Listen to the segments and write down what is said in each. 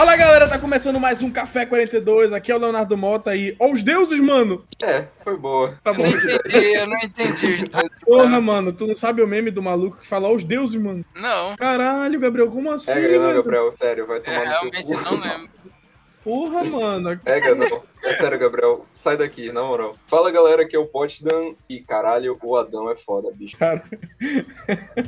Fala galera, tá começando mais um Café 42. Aqui é o Leonardo Mota e. Ó, os deuses, mano! É, foi boa. Tá Eu bom. não entendi, eu não entendi. Porra, mano, tu não sabe o meme do maluco que fala os deuses, mano? Não, Caralho, Gabriel, como assim? Pega, não? Gabriel. Sério, vai é, tomar no realmente teu cu. não lembro. Porra, mano. Pega, não. É sério, Gabriel. Sai daqui, na moral. Fala, galera, que é o Potsdam e caralho, o Adão é foda, bicho. Cara,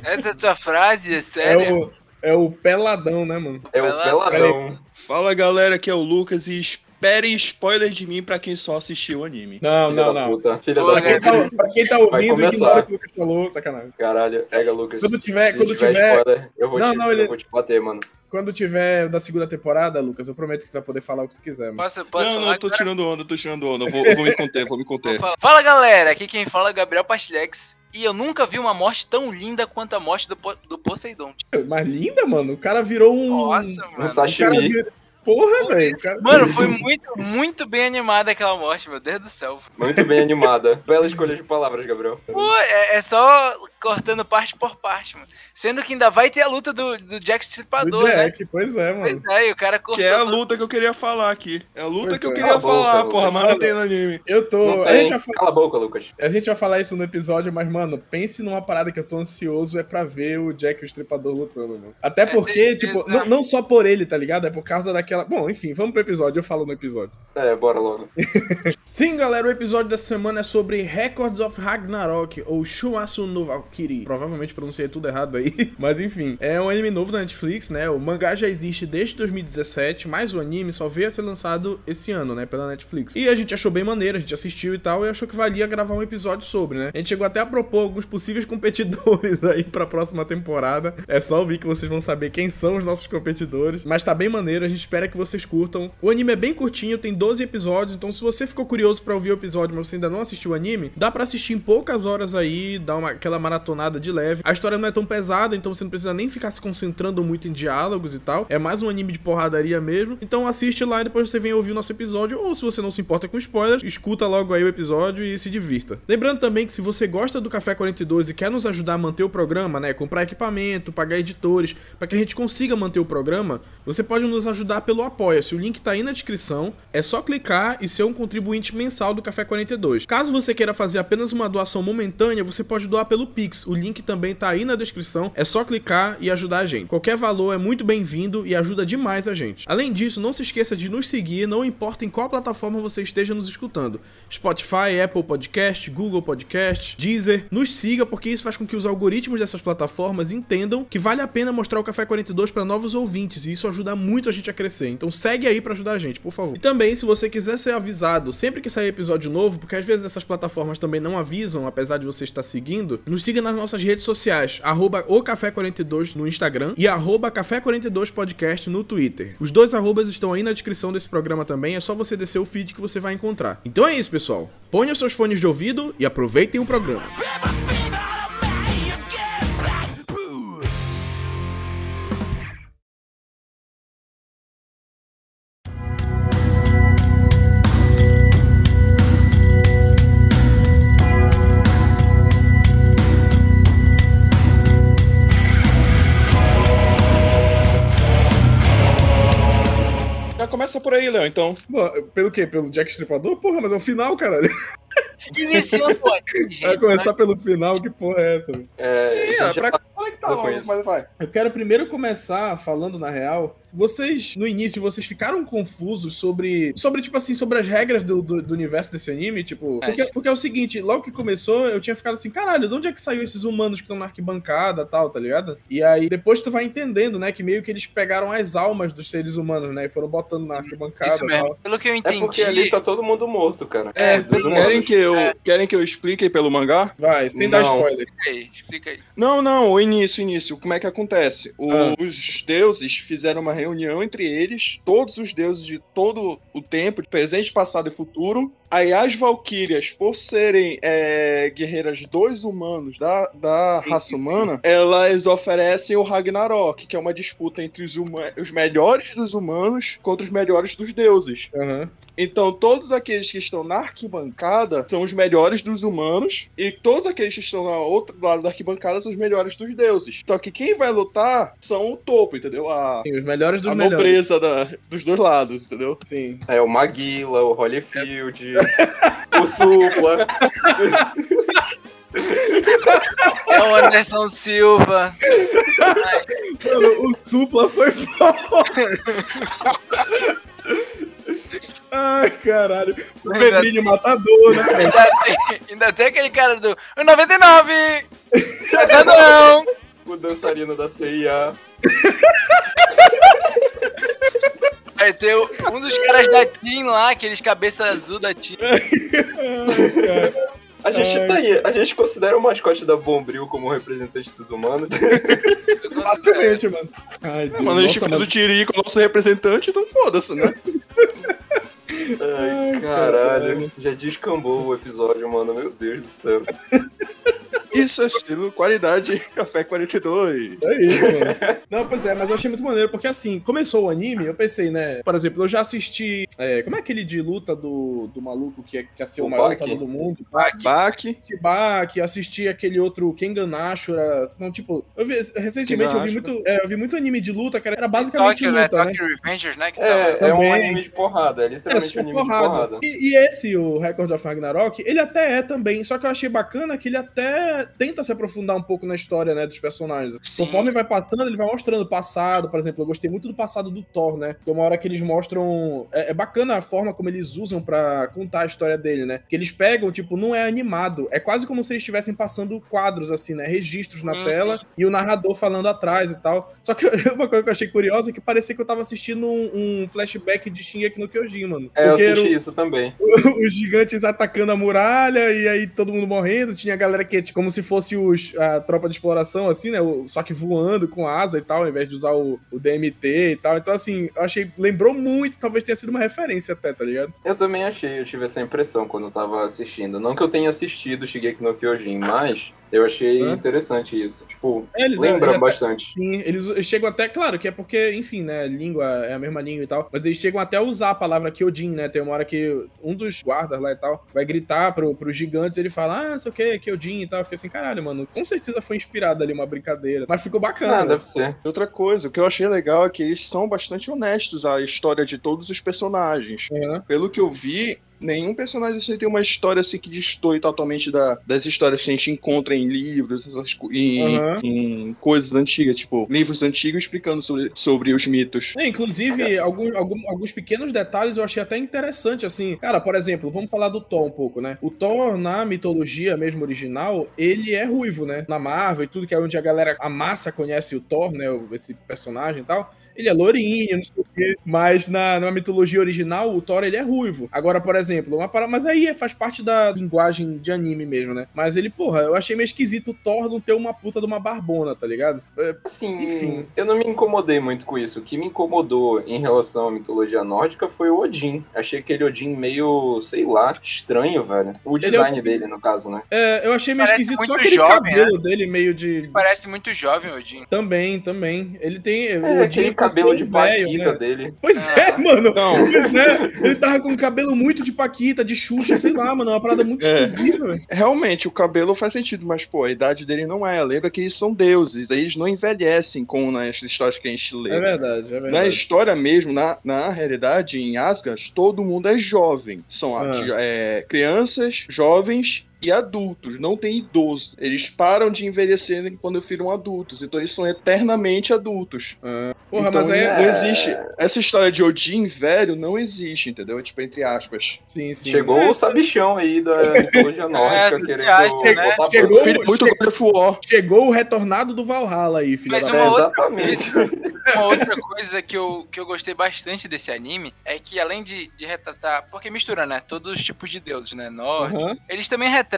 Essa é tua frase, é é sério? O, é o peladão, né, mano? É o Peladão. Peladão. Fala galera, aqui é o Lucas e esperem spoiler de mim pra quem só assistiu o anime. Não, Filha não, da não. puta. Filha Pô, da quem, puta. tá, pra quem tá ouvindo, ignora o que o Lucas falou, sacanagem. Caralho, pega, Lucas. Quando tiver, Se quando tiver, tiver, spoiler, eu vou, Não, te, não, ele- eu vou te bater, mano. quando tiver da segunda temporada, Lucas, eu prometo que tu vai poder falar o que tu quiser, mano. Posso, posso não, falar não, eu tô agora? tirando onda, eu tô tirando onda. Eu vou, eu vou me conter, vou me conter. Fala galera, aqui quem fala é Gabriel Pastilex. E eu nunca vi uma morte tão linda quanto a morte do, Po- do Poseidon. Mas linda, mano. O cara virou um. Nossa, Um mano. o cara sashimi. Porra, velho. cara- Mano, foi muito, muito bem animada aquela morte, meu Deus do céu. Muito bem animada. Bela escolha de palavras, Gabriel. Pô, é, é só cortando parte por parte, mano. Sendo que ainda vai ter a luta do, do Jack Do Stripador, né? Jack, pois é, mano. Pois é, e o cara cortou. Que é a luta que eu queria falar aqui. É a luta Pois que eu é. queria Cala a boca, falar, Lucas. porra, mas não tem no anime. Eu tô. A gente, fa- Cala a boca, Lucas. a gente vai falar isso no episódio, mas, mano, pense numa parada que eu tô ansioso é pra ver o Jack o Estripador lutando, mano. Até porque, É, tipo, não, não só por ele, tá ligado? É por causa daquela. Bom, enfim, vamos pro episódio, eu falo no episódio. É, bora logo. Sim, galera, o episódio dessa semana é sobre Records of Ragnarok, ou Shumasu no Valkyrie. Provavelmente pronunciei tudo errado aí, mas enfim. É um anime novo da Netflix, né? O mangá já existe desde 2017, mas o anime só veio a ser lançado esse ano, né? Pela Netflix. E a gente achou bem maneiro, a gente assistiu e tal, e achou que valia gravar um episódio sobre, né? A gente chegou até a propor alguns possíveis competidores aí pra próxima temporada. É só ouvir que vocês vão saber quem são os nossos competidores. Mas tá bem maneiro, a gente espera que vocês curtam. O anime é bem curtinho, tem 12 episódios, então se você ficou curioso pra ouvir o episódio, mas você ainda não assistiu o anime, dá pra assistir em poucas horas aí, dar uma, aquela maratonada de leve. A história não é tão pesada, então você não precisa nem ficar se concentrando muito em diálogos e tal. É mais um anime de porradaria mesmo. Então assiste lá e depois você vem ouvir o nosso episódio, ou se você não se importa com spoilers, escuta logo aí o episódio e se divirta. Lembrando também que se você gosta do Café 42 e quer nos ajudar a manter o programa, né, comprar equipamento, pagar editores, para que a gente consiga manter o programa, você pode nos ajudar pelo Apoia-se. O link tá aí na descrição. É só clicar e ser um contribuinte mensal do Café 42. Caso você queira fazer apenas uma doação momentânea, você pode doar pelo Pix. O link também tá aí na descrição. É só clicar e ajudar a gente. Qualquer valor é muito bem-vindo e ajuda demais a gente. Além disso, não se esqueça de nos seguir, não importa em qual plataforma você esteja nos escutando. Spotify, Apple Podcast, Google Podcast, Deezer. Nos siga porque isso faz com que os algoritmos dessas plataformas entendam que vale a pena mostrar o Café 42 para novos ouvintes e isso ajuda muito a gente a crescer. Então segue aí para ajudar a gente, por favor. E também, se você quiser ser avisado sempre que sair episódio novo, porque às vezes essas plataformas também não avisam, apesar de você estar seguindo, nos siga nas nossas redes sociais, arroba Café 42 no Instagram e arroba Café 42 Podcast no Twitter. Os dois arrobas estão aí na descrição desse programa também, é só você descer o feed que você vai encontrar. Então é isso, pessoal. Ponham seus fones de ouvido e aproveitem o programa. Por aí, Léo, então. Bom, pelo quê? Pelo Jack Stripador? Porra, mas é o final, caralho. Anime, gente. Vai começar pelo final, que porra é essa? É, Sim, é, gente já pra tá- conectar eu logo, conheço. mas vai. Eu quero primeiro começar falando na real. Vocês, no início, vocês ficaram confusos sobre. Sobre, tipo assim, sobre as regras do, do, do universo desse anime? Tipo. Porque, porque é o seguinte, logo que começou, eu tinha ficado assim, caralho, de onde é que saiu esses humanos que estão na arquibancada e tal, tá ligado? E aí depois tu vai entendendo, né? Que meio que eles pegaram as almas dos seres humanos, né? E foram botando na arquibancada Isso e mesmo. tal. Pelo que eu É entendi. porque ali tá todo mundo morto, cara. É, pois é. Querem que, eu, É. querem que eu explique aí pelo mangá? Vai, sem dar Não. spoiler. Explica aí, explica aí. Não, não, o início, o início. Como é que acontece? O- Ah. Os deuses fizeram uma reunião entre eles, todos os deuses de todo o tempo, presente, passado e futuro, Aí as Valkyrias, por serem é, guerreiras dos humanos, da, da raça humana, elas oferecem o Ragnarok, que é uma disputa entre os, os melhores dos humanos contra os melhores dos deuses. Aham. Então, todos aqueles que estão na arquibancada são os melhores dos humanos, e todos aqueles que estão no outro lado da arquibancada são os melhores dos deuses. Só que quem vai lutar são o topo, entendeu? A, Sim, os melhores dos a melhores. nobreza da- dos dois lados, entendeu? Sim. É o Maguila, o Holyfield, o Supla. É o Anderson Silva. Mano, o Supla foi foda. Ai, caralho. O Ainda- Pedrinho matador, né? Ainda tem, ainda tem aquele cara do 99! Ainda não! O dançarino da CIA. Vai ter um dos caras da Team lá, aqueles cabeça azul da Team. A gente Ai. tá aí, a gente considera o mascote da Bombril como representante dos humanos. Facilmente, mano. Ai, Deus. Mano, a gente Nossa, fez o Tirico, nosso representante, então foda-se, né? Ai, caralho. caralho. Já descambou o episódio, mano. Meu Deus do céu. Isso é estilo qualidade Café 42. É isso, mano. Não, pois é, mas eu achei muito maneiro, porque assim, começou o anime, eu pensei, né? Por exemplo, eu já assisti. é, como é aquele de luta do, do maluco que, é, que ia ser o, O maior Baki? lutador do mundo? Baki. Shibaki, assisti aquele outro Kengan Ashura. Não, tipo, eu vi, recentemente eu vi, muito, é, eu vi muito anime de luta, cara. Era basicamente Tokyo, né? luta, né? Tokyo Revengers, né? Que tava... É, é um anime de porrada. É É, literalmente só anime porrada. porrada. E, e esse, o Record of Ragnarok, ele até é também, só que eu achei bacana que ele até tenta se aprofundar um pouco na história, né, dos personagens. Sim. Conforme vai passando, ele vai mostrando o passado, por exemplo, eu gostei muito do passado do Thor, né, porque uma hora que eles mostram, é, é bacana a forma como eles usam pra contar a história dele, né, que eles pegam, tipo, não é animado, é quase como se eles estivessem passando quadros, assim, né, registros na Sim, tela, e o narrador falando atrás e tal. Só que uma coisa que eu achei curiosa é que parecia que eu tava assistindo um, um flashback de Shingeki no Kyojin, mano. É, eu o- assisti isso também. os gigantes atacando a muralha e aí todo mundo morrendo. Tinha a galera que, tipo, como se fosse os, a tropa de exploração, assim, né? O- Só que voando com asa e tal, ao invés de usar o, o DMT e tal. Então, assim, eu achei. Lembrou muito, talvez tenha sido uma referência até, tá ligado? Eu também achei, eu tive essa impressão quando eu tava assistindo. Não que eu tenha assistido Shigeki no Kyojin, mas eu achei interessante isso. Tipo, É, eles, lembra bastante. Sim, eles chegam até, claro, que é porque, enfim, né, língua é a mesma língua e tal, mas eles chegam até a usar a palavra Kyojin, né, tem uma hora que um dos guardas lá e tal vai gritar pro, pros gigantes, ele fala, ah, não sei o que, Kyojin e tal, fiquei assim, caralho, mano, com certeza foi inspirado ali uma brincadeira, mas ficou bacana, Ah, deve ser. Outra coisa, o que eu achei legal é que eles são bastante honestos à história de todos os personagens. Aham. Pelo que eu vi, nenhum personagem assim tem uma história assim que destoe totalmente da- das histórias que a gente encontra em livros, essas em, Aham. em coisas antigas, tipo, livros antigos explicando sobre, sobre os mitos. É, inclusive, algum- algum- alguns pequenos detalhes eu achei até interessante, assim. Cara, por exemplo, vamos falar do Thor um pouco, né? O Thor, na mitologia mesmo original, ele é ruivo, né? Na Marvel e tudo, que é onde a galera, a massa conhece o Thor, né? Esse personagem e tal. Ele é lourinho, não sei o quê. Mas na, na mitologia original, o Thor, ele é ruivo. Agora, por exemplo, uma parada... Mas aí é- faz parte da linguagem de anime mesmo, né? Mas ele, porra, eu achei meio esquisito o Thor não ter uma puta de uma barbona, tá ligado? É, Assim, Enfim. eu não me incomodei muito com isso. O que me incomodou em relação à mitologia nórdica foi o Odin. Achei aquele Odin meio, sei lá, estranho, velho. O Ele é design um- dele, no caso, né? É, eu achei meio Parece esquisito só aquele jovem, cabelo dele meio de. Parece muito jovem, Odin. Também, também. Ele tem. É, o Odin cabelo de velho, paquita né? dele. Pois Ah. é, mano. Não, Pois é. Ele tava com um cabelo muito de Paquita, de Xuxa, sei lá, mano. Uma parada muito É. esquisita, velho. realmente, o cabelo faz sentido, mas, pô, a idade dele não é. Lembra que eles são deuses, eles não envelhecem como nas histórias que a gente lê. É verdade, é Na verdade. história mesmo, na, na realidade, em Asgard, todo mundo é jovem. São Ah. é, crianças, jovens e adultos, não tem idoso. Eles param de envelhecer quando viram adultos, então eles são eternamente adultos. Ah, Porra, então mas aí. não existe. Essa história de Odin velho não existe, entendeu? É tipo, entre aspas. Sim, sim. Chegou É, o sabichão aí da mitologia nórdica você querendo acha, né? Chegou- Filho, muito che- God of War. Chegou o retornado do Valhalla aí, filho Mas da. uma É, outra exatamente. Uma outra coisa que eu, que eu gostei bastante desse anime é que além de, de retratar. Porque mistura, né? Todos os tipos de deuses, né? Norte. Aham. Eles também retratam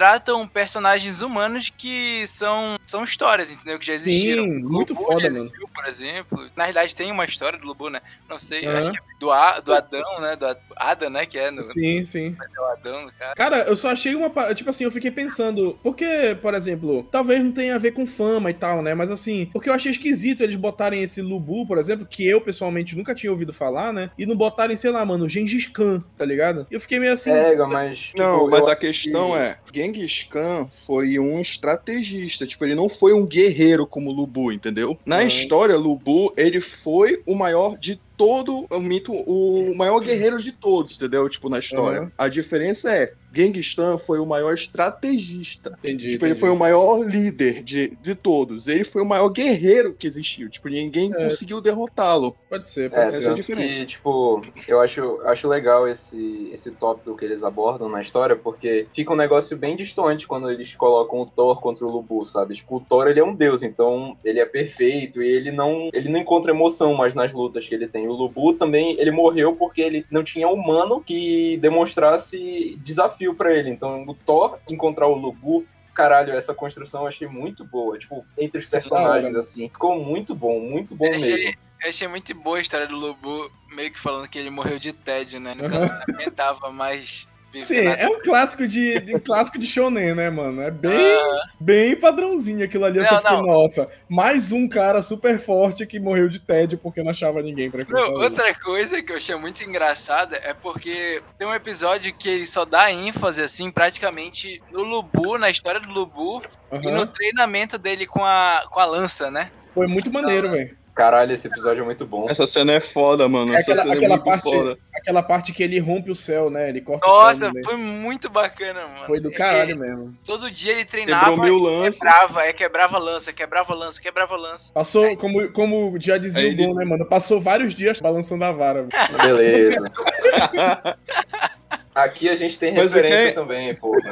personagens humanos que são, são histórias, entendeu? Que já existiram. Sim, muito foda, já mano. existiu, por exemplo. Na realidade, tem uma história do Lubu, né? Não sei, eu Aham. acho que é do, A, do Adão, né? Do A- Ada, né? Que é no, Sim, sim. no Adão, do cara. Cara, eu só achei uma. Tipo assim, eu fiquei pensando. Porque, por exemplo, talvez não tenha a ver com fama e tal, né? Mas assim, porque eu achei esquisito eles botarem esse Lubu, por exemplo, que eu pessoalmente nunca tinha ouvido falar, né? E não botarem, sei lá, mano, Gengis Khan, tá ligado? E eu fiquei meio assim. Pega, mas. tipo, Não, mas a questão que- é, Genghis Khan foi um estrategista, tipo, ele não foi um guerreiro como Lubu, entendeu? Na Uhum. história, Lubu, ele foi o maior de todo o mito, o maior guerreiro de todos, entendeu? Tipo, na história. Uhum. A diferença é, Genghis Khan foi o maior estrategista. Entendi. Tipo, ele entendi. foi o maior líder de, de todos. Ele foi o maior guerreiro que existiu. Tipo, ninguém É. conseguiu derrotá-lo. Pode ser, É, pode essa ser. é a diferença. que, tipo, eu acho, acho legal esse, esse tópico que eles abordam na história, porque fica um negócio bem distante quando eles colocam o Thor contra o Lubu, sabe? Tipo, o Thor, ele é um deus, então ele é perfeito e ele não, ele não encontra emoção mais nas lutas que ele tem. O Lubu também, ele morreu porque ele não tinha humano que demonstrasse desafio pra ele. Então, o Thor encontrar o Lubu Caralho, essa construção eu achei muito boa. Tipo, entre os personagens, assim. Ficou muito bom, muito bom Eu mesmo. achei, eu achei muito boa a história do Lubu, meio que falando que ele morreu de tédio, né? Nunca Uhum. aguentava mais Sim, é um clássico de, de- um clássico de shonen, né, mano? É bem, Ah, bem padrãozinho aquilo ali. Não, Você fica, nossa, mais um cara super forte que morreu de tédio porque não achava ninguém pra enfrentar Não, outra coisa que eu achei muito engraçada é porque tem um episódio que ele só dá ênfase, assim, praticamente no Lubu, na história do Lubu e no treinamento dele com a, com a lança, né? Foi muito maneiro, velho. Caralho, esse episódio é muito bom. Essa cena é foda, mano. É Essa aquela, cena aquela é muito parte, foda. aquela parte que ele rompe o céu, né? Ele corta o céu Nossa, foi muito bacana, mano. Foi do Ele- caralho mesmo. todo dia ele treinava Quebrou mil e lances. quebrava, é, quebrava lança, quebrava lança, quebrava lança. Passou, como, como já dizia Aí o ele- Gon, né, mano? Passou vários dias balançando a vara. Beleza. Aqui a gente tem Mas referência que é- também, porra.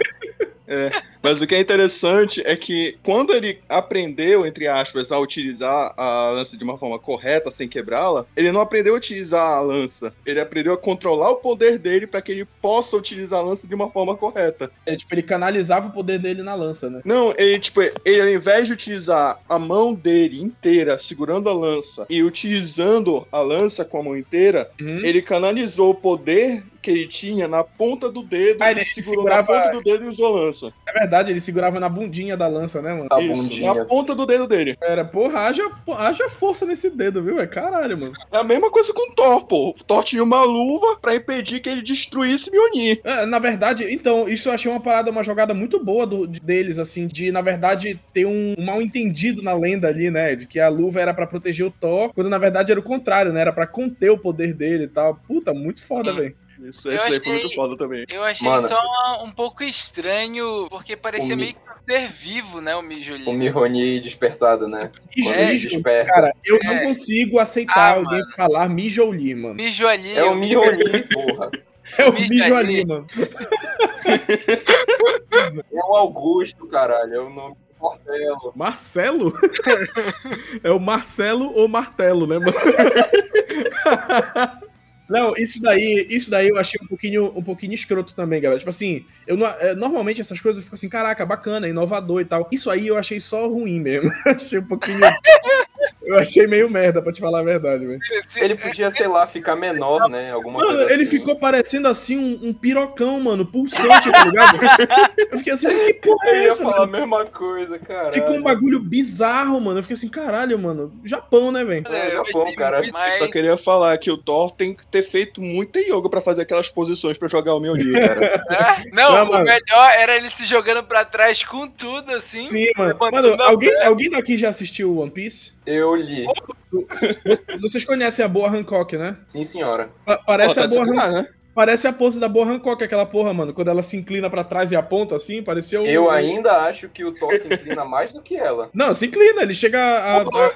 Mas o que é interessante é que quando ele aprendeu, entre aspas, a utilizar a lança de uma forma correta, sem quebrá-la, ele não aprendeu a utilizar a lança. Ele aprendeu a controlar o poder dele para que ele possa utilizar a lança de uma forma correta. É, tipo, ele canalizava o poder dele na lança, né? Não, ele, tipo, ele ao invés de utilizar a mão dele inteira segurando a lança e utilizando a lança com a mão inteira, Uhum. ele canalizou o poder que ele tinha na ponta do dedo, Ah, ele e segurou segurava- na ponta do dedo e usou a lança. É verdade, ele segurava na bundinha da lança, né, mano? A Isso, bundinha. na ponta do dedo dele. Era, porra, haja, haja força nesse dedo, viu? É caralho, mano. É a mesma coisa com o Thor, pô. O Thor tinha uma luva pra impedir que ele destruísse Mjolnir. É, na verdade, então, isso eu achei uma parada, uma jogada muito boa do- de- deles, assim, de, na verdade, ter um, um mal entendido na lenda ali, né? De que a luva era pra proteger o Thor, quando na verdade era o contrário, né? Era pra conter o poder dele e tal. Puta, muito foda, Sim. velho. Isso, Eu isso aí achei- foi muito foda também. Eu achei Mano. só um pouco estranho, porque parecia meio que um ser vivo, né, o Mijolinho. O Mihoni despertado, né? Mijo, Quando ele Mijo- desperta. cara, eu não É. consigo aceitar Ah, alguém mano. falar Mijoli, mano. Mijo ali. É o Mihoni, porra. É o Mijo Mijo ali. ali, mano. É o Augusto, caralho. É o nome do Martelo. Marcelo? é o Marcelo ou Martelo, né, mano? Não, isso daí, isso daí eu achei um pouquinho, um pouquinho escroto também, galera. Tipo assim, eu é, normalmente essas coisas eu fico assim, caraca, bacana, inovador e tal. Isso aí eu achei só ruim mesmo. achei um pouquinho. Eu achei meio merda, pra te falar a verdade, velho. Ele podia, sei lá, ficar menor, né? Alguma Mano, coisa ele assim. ficou parecendo assim um, um pirocão, mano, pulsante, tá ligado? Eu fiquei assim, que porra Eu é ia essa, falar velho? a mesma coisa, cara. Ficou um bagulho bizarro, mano. Eu fiquei assim, caralho, mano. Japão, né, velho? É, eu Japão, cara. muito- Eu Mas, só queria falar que o Thor tem que ter feito muita yoga pra fazer aquelas posições pra jogar o Mjolnir, cara. é, não, Não, o mano. melhor era ele se jogando pra trás com tudo, assim. Sim, mano. Mano, alguém, alguém daqui já assistiu One Piece? Eu li. Vocês- Vocês conhecem a Boa Hancock, né? Sim, senhora. Pa- Parece, Pô, tá a Boa Han- sacanagem, né? parece a pose da Boa Hancock, aquela porra, mano. Quando ela se inclina pra trás e aponta assim, pareceu. Eu ainda acho que o Thor se inclina mais do que ela. Não, se inclina, ele chega a, a-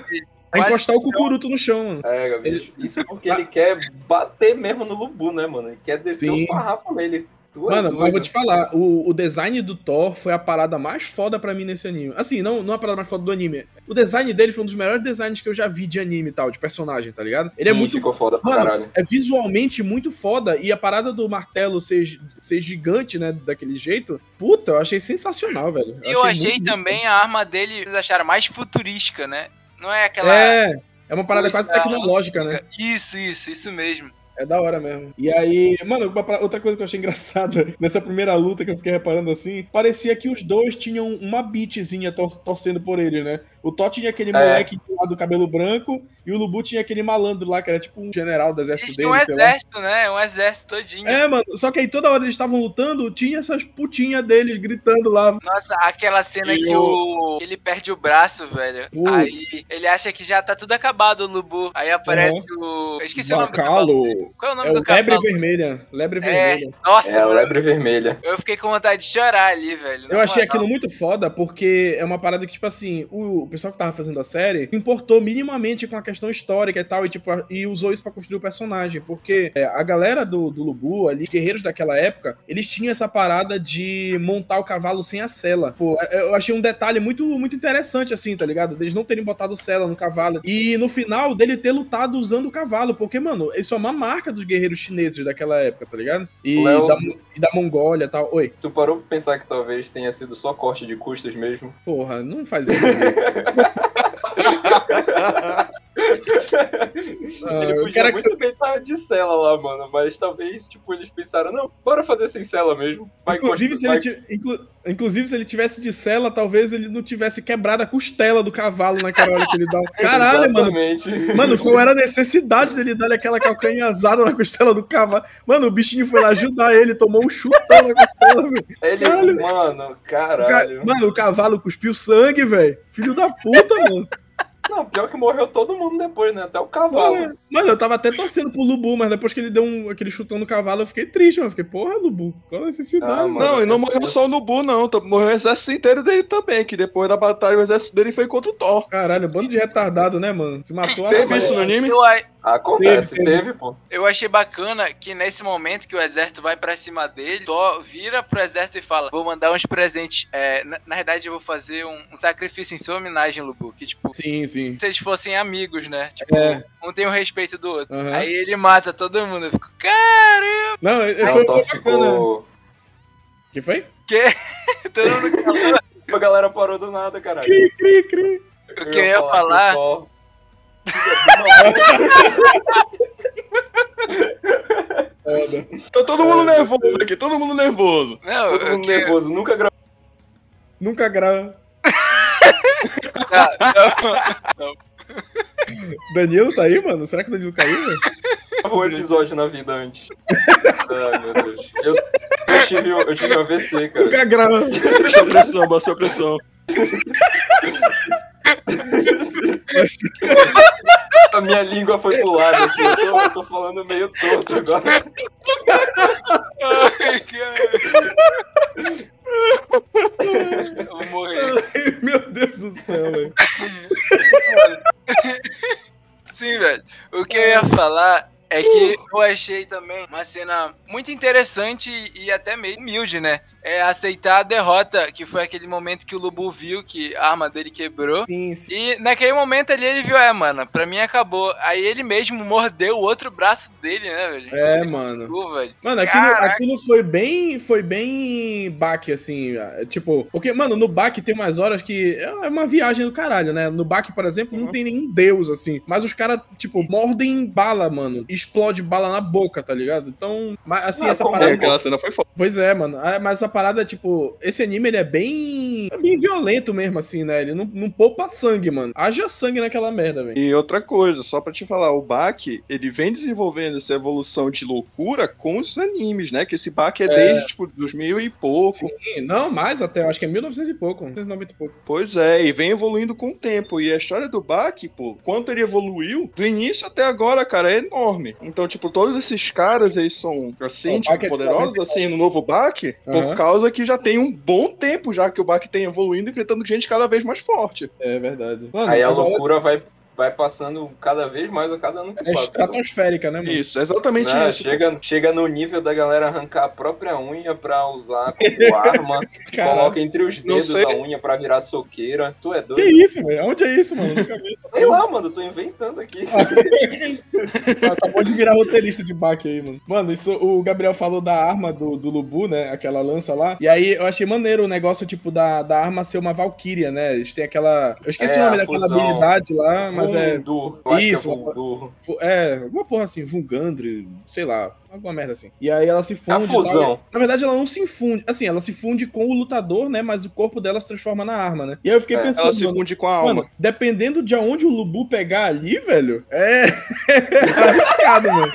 a encostar o cucuruto no chão, mano. É, Gabi. Isso porque ele quer bater mesmo no Lubu, né, mano? Ele quer descer Sim. o sarrafo nele. Tu Mano, mas eu vou te falar, o, o design do Thor foi a parada mais foda pra mim nesse anime. Assim, não, não a parada mais foda do anime. O design dele foi um dos melhores designs que eu já vi de anime e tal, de personagem, tá ligado? Ele é Sim, muito Ficou foda pra Mano, caralho. é visualmente muito foda e a parada do martelo ser, ser gigante, né, daquele jeito, puta, eu achei sensacional, velho. E eu achei muito também a arma dele, vocês acharam mais futurística, né? Não é aquela. É, é uma parada quase tecnológica, né? Isso, isso, isso mesmo. É da hora mesmo. E aí, mano, outra coisa que eu achei engraçada nessa primeira luta que eu fiquei reparando assim, parecia que os dois tinham uma beatzinha tor- torcendo por ele, né? O Thor tinha aquele É. moleque lá do cabelo branco e o Lubu tinha aquele malandro lá que era tipo um general do exército Eles dele, um sei lá. exército, né? Um exército todinho. É, mano, só que aí toda hora eles estavam lutando, tinha essas putinhas deles gritando lá. Nossa, aquela cena E que o- o... ele perde o braço, velho. Putz. Aí ele acha que já tá tudo acabado, o Lubu. Aí aparece o. Eu esqueci o nome do Qual é o nome É do o Lebre? Vermelha. Lebre É, Vermelha. nossa, É, a mano, lebre vermelha. eu fiquei com vontade de chorar ali, velho. Eu achei aquilo muito foda, porque é uma parada que, tipo assim, o, o pessoal que tava fazendo a série se importou minimamente com a questão histórica e tal, e, tipo, e usou isso pra construir o personagem. Porque é, a galera do, do Lubu ali, guerreiros daquela época, eles tinham essa parada de montar o cavalo sem a sela. Pô, é- eu achei um detalhe muito, muito interessante, assim, tá ligado? Deles não terem botado sela no cavalo. E no final, dele ter lutado usando o cavalo, porque, mano, isso é uma marca dos guerreiros chineses daquela época, tá ligado? E, Léo- da, e da Mongólia e tal. Oi. Tu parou pra pensar que talvez tenha sido só corte de custos mesmo? Porra, não faz isso. Ah, Ele eu podia que- muito bem estar de cela lá, mano, mas talvez, tipo, eles pensaram, não, bora fazer sem cela mesmo. Vai Inclusive se, vai- ele inclu- inclusive, se ele tivesse de cela, talvez ele não tivesse quebrado a costela do cavalo naquela hora que ele dá. Caralho, mano. Exatamente. Mano, qual era a necessidade dele dar aquela calcanhazada na costela do cavalo? Mano, o bichinho foi lá ajudar ele, tomou um chutão na costela, velho. Ele, Caralho. mano, O ca- caralho. Mano, o cavalo cuspiu sangue, velho. Filho da puta, mano. Não, pior que morreu todo mundo depois, né? Até o cavalo. Mano, eu tava até torcendo pro Lubu, mas depois que ele deu um, aquele chutão no cavalo, eu fiquei triste, mano. Eu fiquei, porra, Lubu, qual a necessidade, Ah, mano? Não, e não morreu essa- só o Nubu, não. Morreu o exército inteiro dele também, que depois da batalha o exército dele foi contra o Thor. Caralho, bando de retardado, né, mano? Se matou a Teve isso no anime? Eu, Acontece, Teve, teve, teve. pô. eu achei bacana que nesse momento que o exército vai pra cima dele, Thor vira pro exército e fala: Vou mandar uns presentes. É, na, na verdade, eu vou fazer um, um sacrifício em sua homenagem, Lubu. Que tipo, Sim, sim. se eles fossem amigos, né? Tipo, É. um tem o respeito do outro. Aham. Aí ele mata todo mundo. Eu fico, caramba, Não, Não, foi, foi bacana. ficou. que foi? todo mundo. A galera parou do nada, caralho. Cri, cri, cri. O que eu ia falar. Tá todo mundo nervoso aqui, todo mundo nervoso. Não, Todo mundo que, nervoso, nunca gravou Nunca grava. não, Danilo tá aí, mano? Será que o Danilo caiu, velho? um episódio na vida antes. Ai, meu Deus. Eu, eu, tive, eu tive um AVC, cara. Nunca grava. Baixou a pressão, baixou a pressão. A minha língua foi pro lado aqui. Eu tô, eu tô falando meio torto agora. Ai, cara. Eu vou morrer. Ai, Meu Deus do céu, velho. Sim, velho. O que eu ia falar é que eu achei também uma cena muito interessante e até meio humilde, né? É aceitar a derrota, que foi aquele momento que o Lubu viu que a arma dele quebrou. Sim, sim. E naquele momento ali ele viu, é, mano, pra mim acabou. Aí ele mesmo mordeu o outro braço dele, né, velho? É, mano. Pô, velho. Mano, aquilo, aquilo foi bem. Foi bem baque, assim. é, Tipo, porque, mano, no baque tem umas horas que é uma viagem do caralho, né? No baque, por exemplo, não Uhum. tem nenhum deus, assim. Mas os caras, tipo, mordem bala, mano. Explode bala na boca, tá ligado? Então, assim, Não, essa como É, parada. aquela cena foi foda. Pois é, mano. Ah, Mas essa parada, tipo, esse anime ele é bem. É bem violento mesmo, assim, né? Ele não, não poupa sangue, mano. Haja sangue naquela merda, velho. E outra coisa, só pra te falar, o Baki, ele vem desenvolvendo essa evolução de loucura com os animes, né? Que esse Baki é, desde, tipo, 2000 e pouco. Sim, não, mais até, acho que é 1900 e pouco, 1990 e pouco. Pois é, e vem evoluindo com o tempo. E a história do Baki, pô, quanto ele evoluiu, do início até agora, cara, é enorme. Então, tipo, todos esses caras, eles são, assim, tipo, é de poderosos, 90. assim, no novo Baki, Aham. por causa que já tem um bom tempo já que o Baki tem evoluindo, enfrentando gente cada vez mais forte. É verdade. Mano, Aí a loucura vai, vai passando cada vez mais a cada ano que É passa. estratosférica, né, mano? Isso, é exatamente Né? isso. chega, chega no nível da galera arrancar a própria unha pra usar como arma, coloca entre os Não dedos a unha pra virar soqueira. Tu é Que doido? isso, velho? Onde é isso, mano? Sei lá, mano, tô inventando aqui. Acabou de virar roteirista de baque aí, mano. Mano, isso o Gabriel falou da arma do, do Lubu, né? Aquela lança lá. E aí eu achei maneiro o negócio, tipo, da, da arma ser uma Valkyria, né? Eles têm aquela. Eu esqueci É, o nome daquela habilidade lá, mas é. Vundu. Eu acho Isso, é É, alguma porra assim, Vungandre, sei lá, alguma merda assim. E aí ela se É funde. a tal. fusão. Na verdade, ela não se infunde. Assim, ela se funde com o lutador, né? Mas o corpo dela se transforma na arma, né? E aí eu fiquei É, pensando. Ela se mano, funde com a alma. Mano, dependendo de aonde o Lubu pegar ali, velho, é arriscado, mano.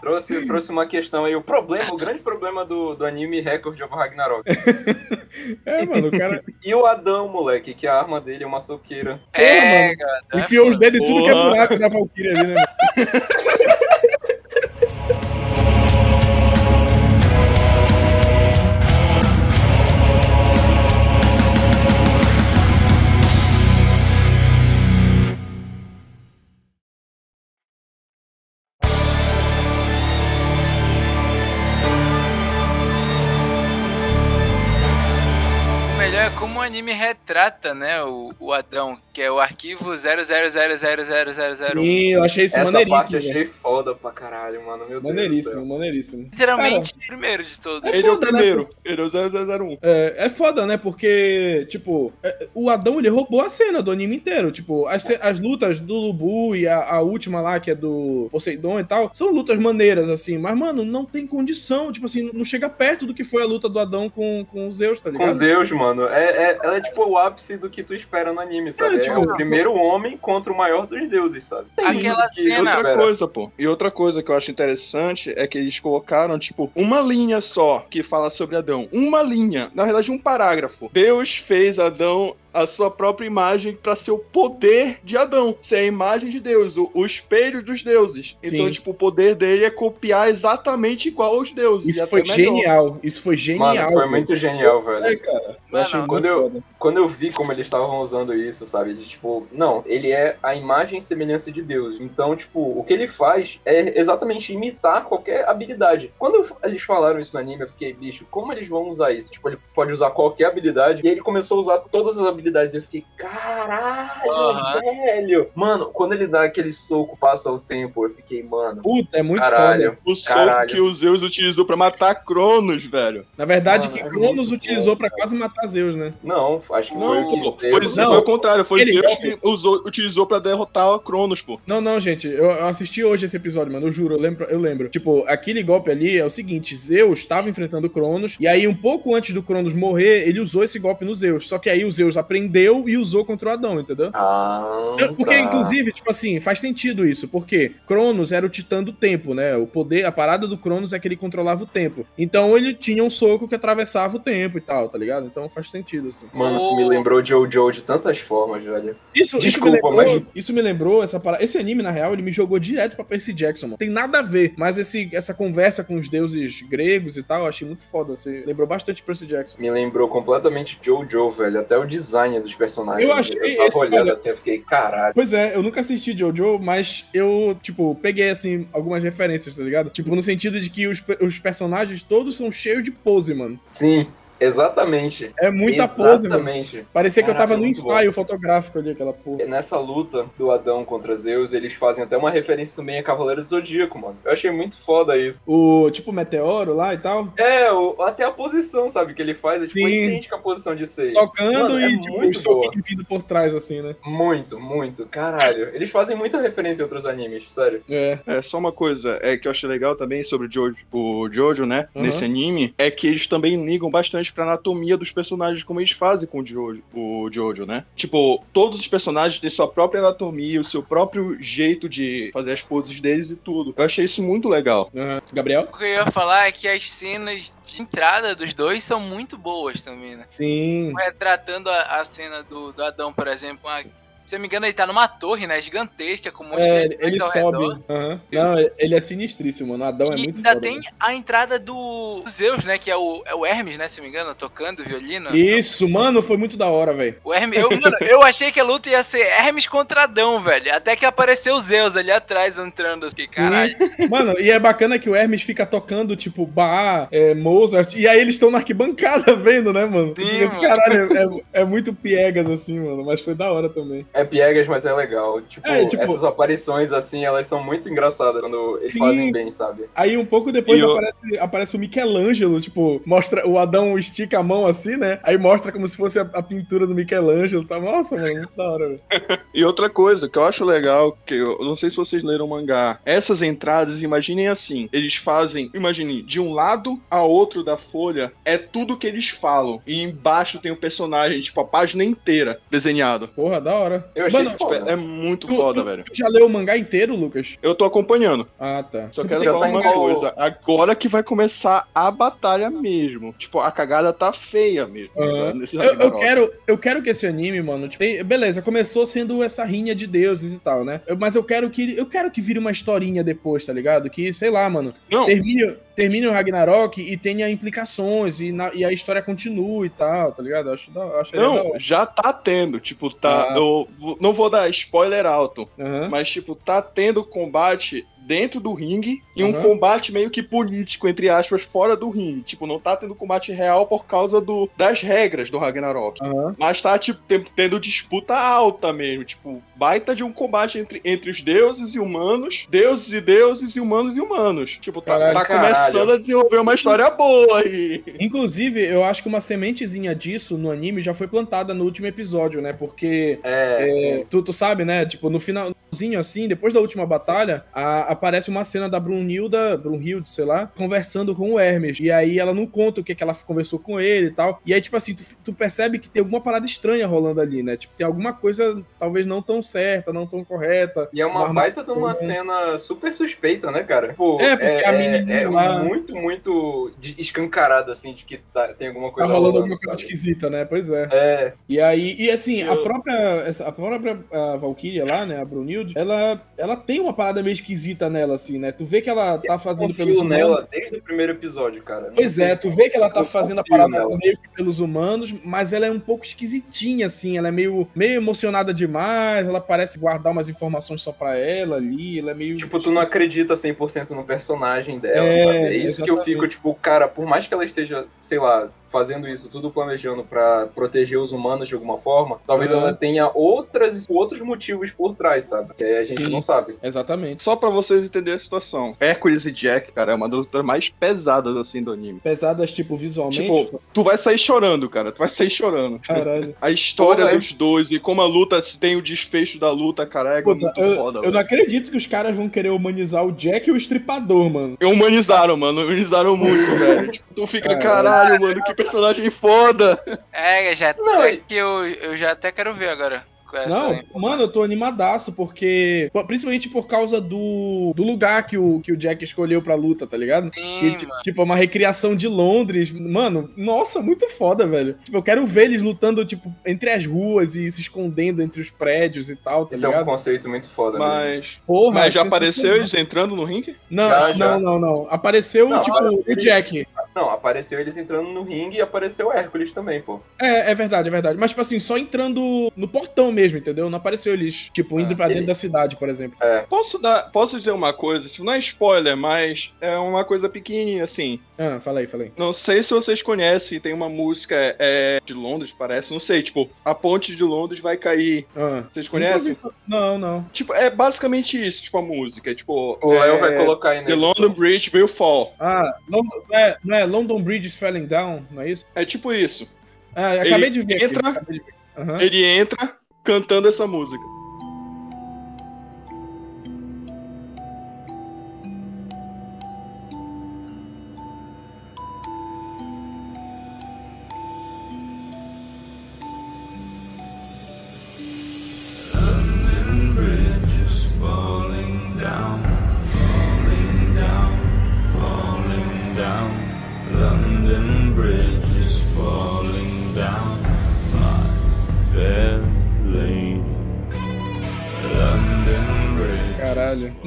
Trouxe, trouxe uma questão aí. O problema, o grande problema do, do anime Record of Ragnarok. É, mano, o cara E o Adão, moleque, que a arma dele é uma soqueira. É, mano. cara. enfiou os dedos em tudo que é Porra. buraco da Valkyria ali, né? como retrata, né, o, o Adão, que é o arquivo 000000001. Sim, eu achei isso Essa maneiríssimo. parte eu achei foda pra caralho, mano. Meu Deus Maneiríssimo, céu. maneiríssimo. Literalmente o primeiro de todos. É Ele é o foda, né, primeiro. Ele é o 0001. É, é foda, né? Porque, tipo, é, o Adão ele roubou a cena do anime inteiro. Tipo, as, as lutas do Lubu e a, a última lá, que é do Poseidon e tal, são lutas maneiras, assim. Mas, mano, não tem condição. Tipo assim, não chega perto do que foi a luta do Adão com, com os Zeus, tá Com ligado? Zeus, mano. É, é- ela é tipo o ápice do que tu espera no anime, sabe? É, tipo- o primeiro homem contra o maior dos deuses, sabe? Aquela Que E cena- outra espera. coisa, pô. E outra coisa que eu acho interessante é que eles colocaram, tipo, uma linha só que fala sobre Adão. Uma linha. Na verdade, um parágrafo. Deus fez Adão a sua própria imagem pra ser o poder de Adão. Ser a imagem de Deus, o, o espelho dos deuses. Então, Sim. tipo, o poder dele é copiar exatamente igual aos deuses. Isso foi genial. Isso foi genial. Mano, foi velho. muito genial, velho. É, cara. Eu Mano, muito quando eu- foda. Quando eu vi como eles estavam usando isso, sabe? De tipo, não, ele é a imagem e semelhança de Deus. Então, tipo, o que ele faz é exatamente imitar qualquer habilidade. Quando eu- eles falaram isso no anime, eu fiquei, bicho, como eles vão usar isso? Tipo, ele pode usar qualquer habilidade. E aí ele começou a usar todas as habilidades. Eu fiquei, caralho, Aham. velho. Mano, quando ele dá aquele soco, passa o tempo, eu fiquei, mano. Puta, é muito Caralho. foda. O soco Caralho. que o Zeus utilizou pra matar Cronos, velho. Na verdade, Mano, que é Cronos muito utilizou bom, pra cara. quase matar Zeus, né? Não, acho que Não, foi pô. que Foi, Zeus- Não. foi o contrário. Foi Ele Zeus que usou, utilizou pra derrotar o Cronos, pô. Não, não, gente, eu, assisti hoje esse episódio, mano, eu juro, eu lembro, eu lembro. Tipo, aquele golpe ali é o seguinte, Zeus estava enfrentando Cronos, e aí um pouco antes do Cronos morrer, ele usou esse golpe no Zeus, só que aí o Zeus aprendeu e usou contra o Adão, entendeu? Ah, Porque, tá. inclusive, tipo assim, faz sentido isso, porque Cronos era o titã do tempo, né? O poder, a parada do Cronos é que ele controlava o tempo. Então ele tinha um soco que atravessava o tempo e tal, tá ligado? Então faz sentido, assim. Mano, isso me lembrou Jojo de tantas formas, velho. Isso, Desculpa, isso me lembrou, mas- isso me lembrou essa parada. Esse anime, na real, ele me jogou direto pra Percy Jackson, mano. Tem nada a ver, mas esse, essa conversa com os deuses gregos e tal, eu achei muito foda. Assim, lembrou bastante Percy Jackson. Me lembrou completamente Jojo, velho. Até o design dos personagens. Eu achei Eu tava olhando olha- assim, eu fiquei, caralho. Pois é, eu nunca assisti Jojo, mas eu, tipo, peguei, assim, algumas referências, tá ligado? Tipo, no sentido de que os, os personagens todos são cheios de pose, mano. Sim, exatamente. É muita pose, mano. Exatamente. Parecia que eu Caraca, tava no muito bom. ensaio fotográfico ali, aquela porra. Nessa luta do Adão contra Zeus, eles fazem até uma referência também a Cavaleiro do Zodíaco, mano. Eu achei muito foda isso. O, tipo, meteoro lá e tal. É, o- até a posição, sabe, que ele faz é tipo Sim. idêntica à posição de ser. Socando Mano, é e, tipo, muito soquinhos vindo por trás, assim, né? Muito, muito. Caralho. Eles fazem muita referência em outros animes, sério. É. É, só uma coisa é que eu achei legal também sobre o Jojo, o Jojo, né, Uhum. nesse anime, é que eles também ligam bastante pra anatomia dos personagens, como eles fazem com o Jojo, o Jojo, né? Tipo, todos os personagens têm sua própria anatomia, o seu próprio jeito de fazer as poses deles e tudo. Eu achei isso muito legal. Aham. Gabriel? O que eu ia falar é que as cenas de entrada dos dois são muito boas também, né? Sim. Retratando a, a cena do, do Adão, por exemplo, uma Se eu não me engano, ele tá numa torre, né? Gigantesca, com um monte É, de ele, sobe. Aham. Não, ele é sinistríssimo, mano. Adão é E muito ainda foda. tem velho. a entrada do Zeus, né? Que é o, é o Hermes, né? Se eu não me engano, tocando violino. Isso, mano, foi muito da hora, velho. O Hermes, eu, mano, eu achei que a luta ia ser Hermes contra Adão, velho. Até que apareceu o Zeus ali atrás entrando. Assim, caralho. Mano, e é bacana que o Hermes fica tocando, tipo, Bach, é, Mozart, e aí eles estão na arquibancada vendo, né, mano? Sim, assim, mano. Caralho, é, é muito piegas, assim, mano, mas foi da hora também. É piegas, mas é legal. Tipo, É, tipo- essas aparições, assim, elas são muito engraçadas quando eles Sim. fazem bem, sabe? Aí um pouco depois eu- aparece, aparece o Michelangelo, tipo, mostra o Adão estica a mão assim, né? Aí mostra como se fosse a, a pintura do Michelangelo, tá? Nossa, mano, muito da hora, velho. E outra coisa que eu acho legal, que eu não sei se vocês leram o mangá, essas entradas, imaginem assim, eles fazem, imagine, de um lado a outro da folha, é tudo que eles falam. E embaixo tem o personagem, tipo, a página inteira desenhado. Porra, da hora. Eu achei Mano, Tipo, é, é muito tu, foda, tu- velho. tu já leu o mangá inteiro, Lucas? Eu tô acompanhando. Ah, tá. Só quero falar tá uma coisa. Agora que vai começar a batalha mesmo. Tipo, a cagada tá feia mesmo. Sabe, nesse Eu, eu quero, eu quero que esse anime, mano, tipo, beleza, começou sendo essa rinha de deuses e tal, né? Eu- mas eu quero que eu quero que vire uma historinha depois, tá ligado? Que, sei lá, mano, Não, termine, termine o Ragnarok e tenha implicações e, na- e a história continue e tal, tá ligado? Eu acho, eu acho da não, já tá tendo. Tipo, tá. Ah. Eu não vou dar spoiler alto. Aham. Mas, tipo, tá tendo combate dentro do ringue e um Aham. combate meio que político, entre aspas, fora do ringue. Tipo, não tá tendo combate real por causa do, das regras do Ragnarok. Aham. Mas tá, tipo, tendo disputa alta mesmo. Tipo, baita de um combate entre, entre os deuses e humanos, deuses e deuses e humanos e humanos. Tipo, tá, Caralho. tá Caralho. começando a desenvolver uma história boa aí. Inclusive, eu acho que uma sementezinha disso no anime já foi plantada no último episódio, né? Porque É, É, tu, tu sabe, né? Tipo, no finalzinho, assim, depois da última batalha, a- aparece uma cena da Brunhilda, Brunhilde, sei lá, conversando com o Hermes. E aí ela não conta o que, que ela conversou com ele e tal. E aí, tipo assim, tu, tu percebe que tem alguma parada estranha rolando ali, né? Tipo, tem alguma coisa talvez não tão certa, não tão correta. E é uma Uma baita de uma armação. cena super suspeita, né, cara? Pô, É, porque a menininha é lá- muito, muito escancarado, assim, de que tá- tem alguma Tá coisa rolando alguma coisa sabe? esquisita, né? Pois é. É, E aí, e assim, a Eu- própria, essa- a própria a Valkyria lá, né, a Brunilde, ela, ela tem uma parada meio esquisita nela, assim, né? Tu vê que ela tá fazendo pelos humanos. nela desde o primeiro episódio, cara. Não Pois é, tu vê que ela tá fazendo a parada nela. meio que pelos humanos, mas ela é um pouco esquisitinha, assim, ela é meio, meio emocionada demais, ela parece guardar umas informações só pra ela ali, ela é meio... Tipo, tu não acredita 100% no personagem dela, É, sabe? É isso que eu exatamente. fico, tipo, cara, por mais que ela esteja, sei lá, fazendo isso, tudo planejando pra proteger os humanos de alguma forma, talvez Aham. ela tenha outras, outros motivos por trás, sabe? Que aí a gente Sim. não sabe. Exatamente. Só pra vocês entenderem a situação. Hércules e Jack, cara, é uma das lutas mais pesadas, assim, do anime. Pesadas, tipo, visualmente... Tipo, tu vai sair chorando, cara. Tu vai sair chorando. Caralho. A história Porra, é- dos dois e como a luta se tem o desfecho da luta, cara, é Puta, muito eu, foda. eu velho. não acredito que os caras vão querer humanizar o Jack e o Estripador, mano. Humanizaram, mano. Humanizaram muito, velho. Tipo, tu fica, É. caralho, mano, que personagem foda. É, já Não, é e- que eu, eu já até quero ver agora. com essa Não, mano, eu tô animadaço, porque. Principalmente por causa do, do lugar que o, que o Jack escolheu pra luta, tá ligado? Que, Sim, mano. tipo, é uma recriação de Londres. Mano, nossa, muito foda, velho. Tipo, eu quero ver eles lutando, tipo, entre as ruas e se escondendo entre os prédios e tal, tá Isso é um ligado? conceito muito foda. mesmo. Mas, Porra, mas é já apareceu sensacional. eles entrando no ringue? Não, Já, já. não, não, não. Apareceu, Não, tipo, apareceu o Jack. Não, apareceu eles entrando no ringue e apareceu o Hércules também, pô. É, é verdade, é verdade. Mas, tipo assim, só entrando no portão mesmo, entendeu? Não apareceu eles, tipo, indo É, pra dentro ele- da cidade, por exemplo. É. Posso dar, posso dizer uma coisa? Tipo, não é spoiler, mas é uma coisa pequenininha, assim. Ah, fala aí, fala aí. Não sei se vocês conhecem, tem uma música é, de Londres, parece. Não sei, tipo, a ponte de Londres vai cair. Ah. Vocês conhecem? Não, não. Tipo, é basicamente isso, tipo, a música. É, tipo, O Léo é, vai colocar aí na The. London Bridge Will Fall. Ah, London, não, é, não é London Bridge is Falling Down, não é isso? É tipo isso. Ah, acabei Ele de ver entra- aqui. acabei de ver. Aham. Ele entra cantando essa música.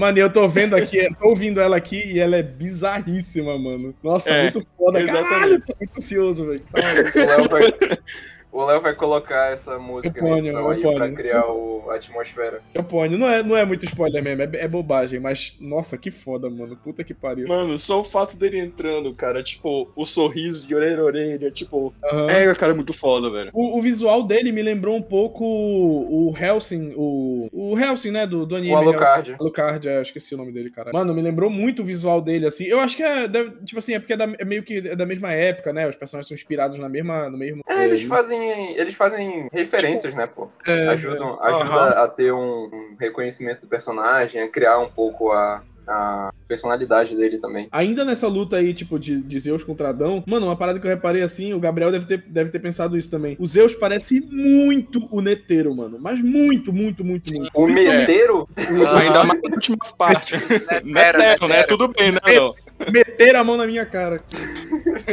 Mano, eu tô vendo aqui, tô ouvindo ela aqui e ela é bizarríssima, mano. Nossa, É, muito foda. exatamente. Caralho, tô muito ansioso, velho. O Léo vai, colocar essa música na edição aí ponho. pra criar o, a atmosfera. Eu ponho, não é, não é muito spoiler mesmo, é, é bobagem, mas nossa, que foda, mano. Puta que pariu. Mano, só o fato dele entrando, cara, tipo, o sorriso de orelha a orelha, tipo, Aham. é, cara, é muito foda, velho. O, o visual dele me lembrou um pouco o Helsing, o. O Helsing, né? Do, do anime. O Alucard. Hellsing. Alucard, é, esqueci o nome dele, cara. Mano, me lembrou muito o visual dele, assim. Eu acho que é. deve- tipo assim, é porque é, da- é meio que é da mesma época, né? Os personagens são inspirados na mesma. No mesmo. É, eles fazem, eles fazem referências, né, pô? é, Ajudam, é. ajuda Aham. a ter um, reconhecimento do personagem, a criar um pouco a, a personalidade dele também. Ainda nessa luta aí, tipo, de, de Zeus contra Adão, mano, uma parada que eu reparei assim, o Gabriel deve ter, deve ter pensado isso também. O Zeus parece muito o Neteiro, mano. Mas muito, muito, muito, muito. O meteiro, Ainda mais na última parte. É né. Tudo bem, né? Meter a mão na minha cara.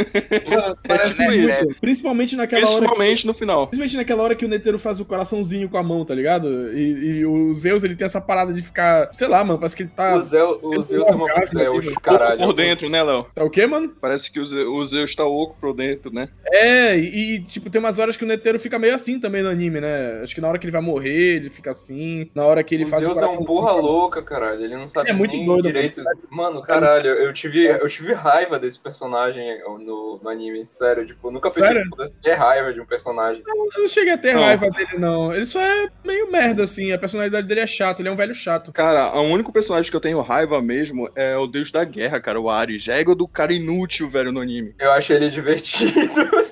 Parece né, isso. Principalmente naquela hora. Principalmente no final. Principalmente naquela hora que o Netero faz o coraçãozinho com a mão, tá ligado? E, e o Zeus, ele tem essa parada de ficar, sei lá, mano, parece que ele tá. o Zeus, o Zeus é uma Zeus, aqui, caralho. por dentro, né, Léo? Tá o quê, mano? Parece que o Zeus, o Zeus tá oco por dentro, né? É, e, e, tipo, tem umas horas que o Netero fica meio assim também no anime, né? Acho que na hora que ele vai morrer, ele fica assim. Na hora que ele o faz Zeus o é um porra louca, caralho. Ele não sabe Ele é muito nem doido, direito. Mano, caralho, eu tive, eu tive raiva desse personagem no, no anime. Sério, tipo, nunca pensei Sério? que pudesse ter raiva de um personagem. Eu não cheguei a ter Não. raiva dele, não. Ele só é meio merda, assim. A personalidade dele é chato, ele é um velho chato. Cara, o único personagem que eu tenho raiva mesmo é o Deus da Guerra, cara, o Ares. Já é igual do cara inútil, velho, no anime. Eu achei ele divertido.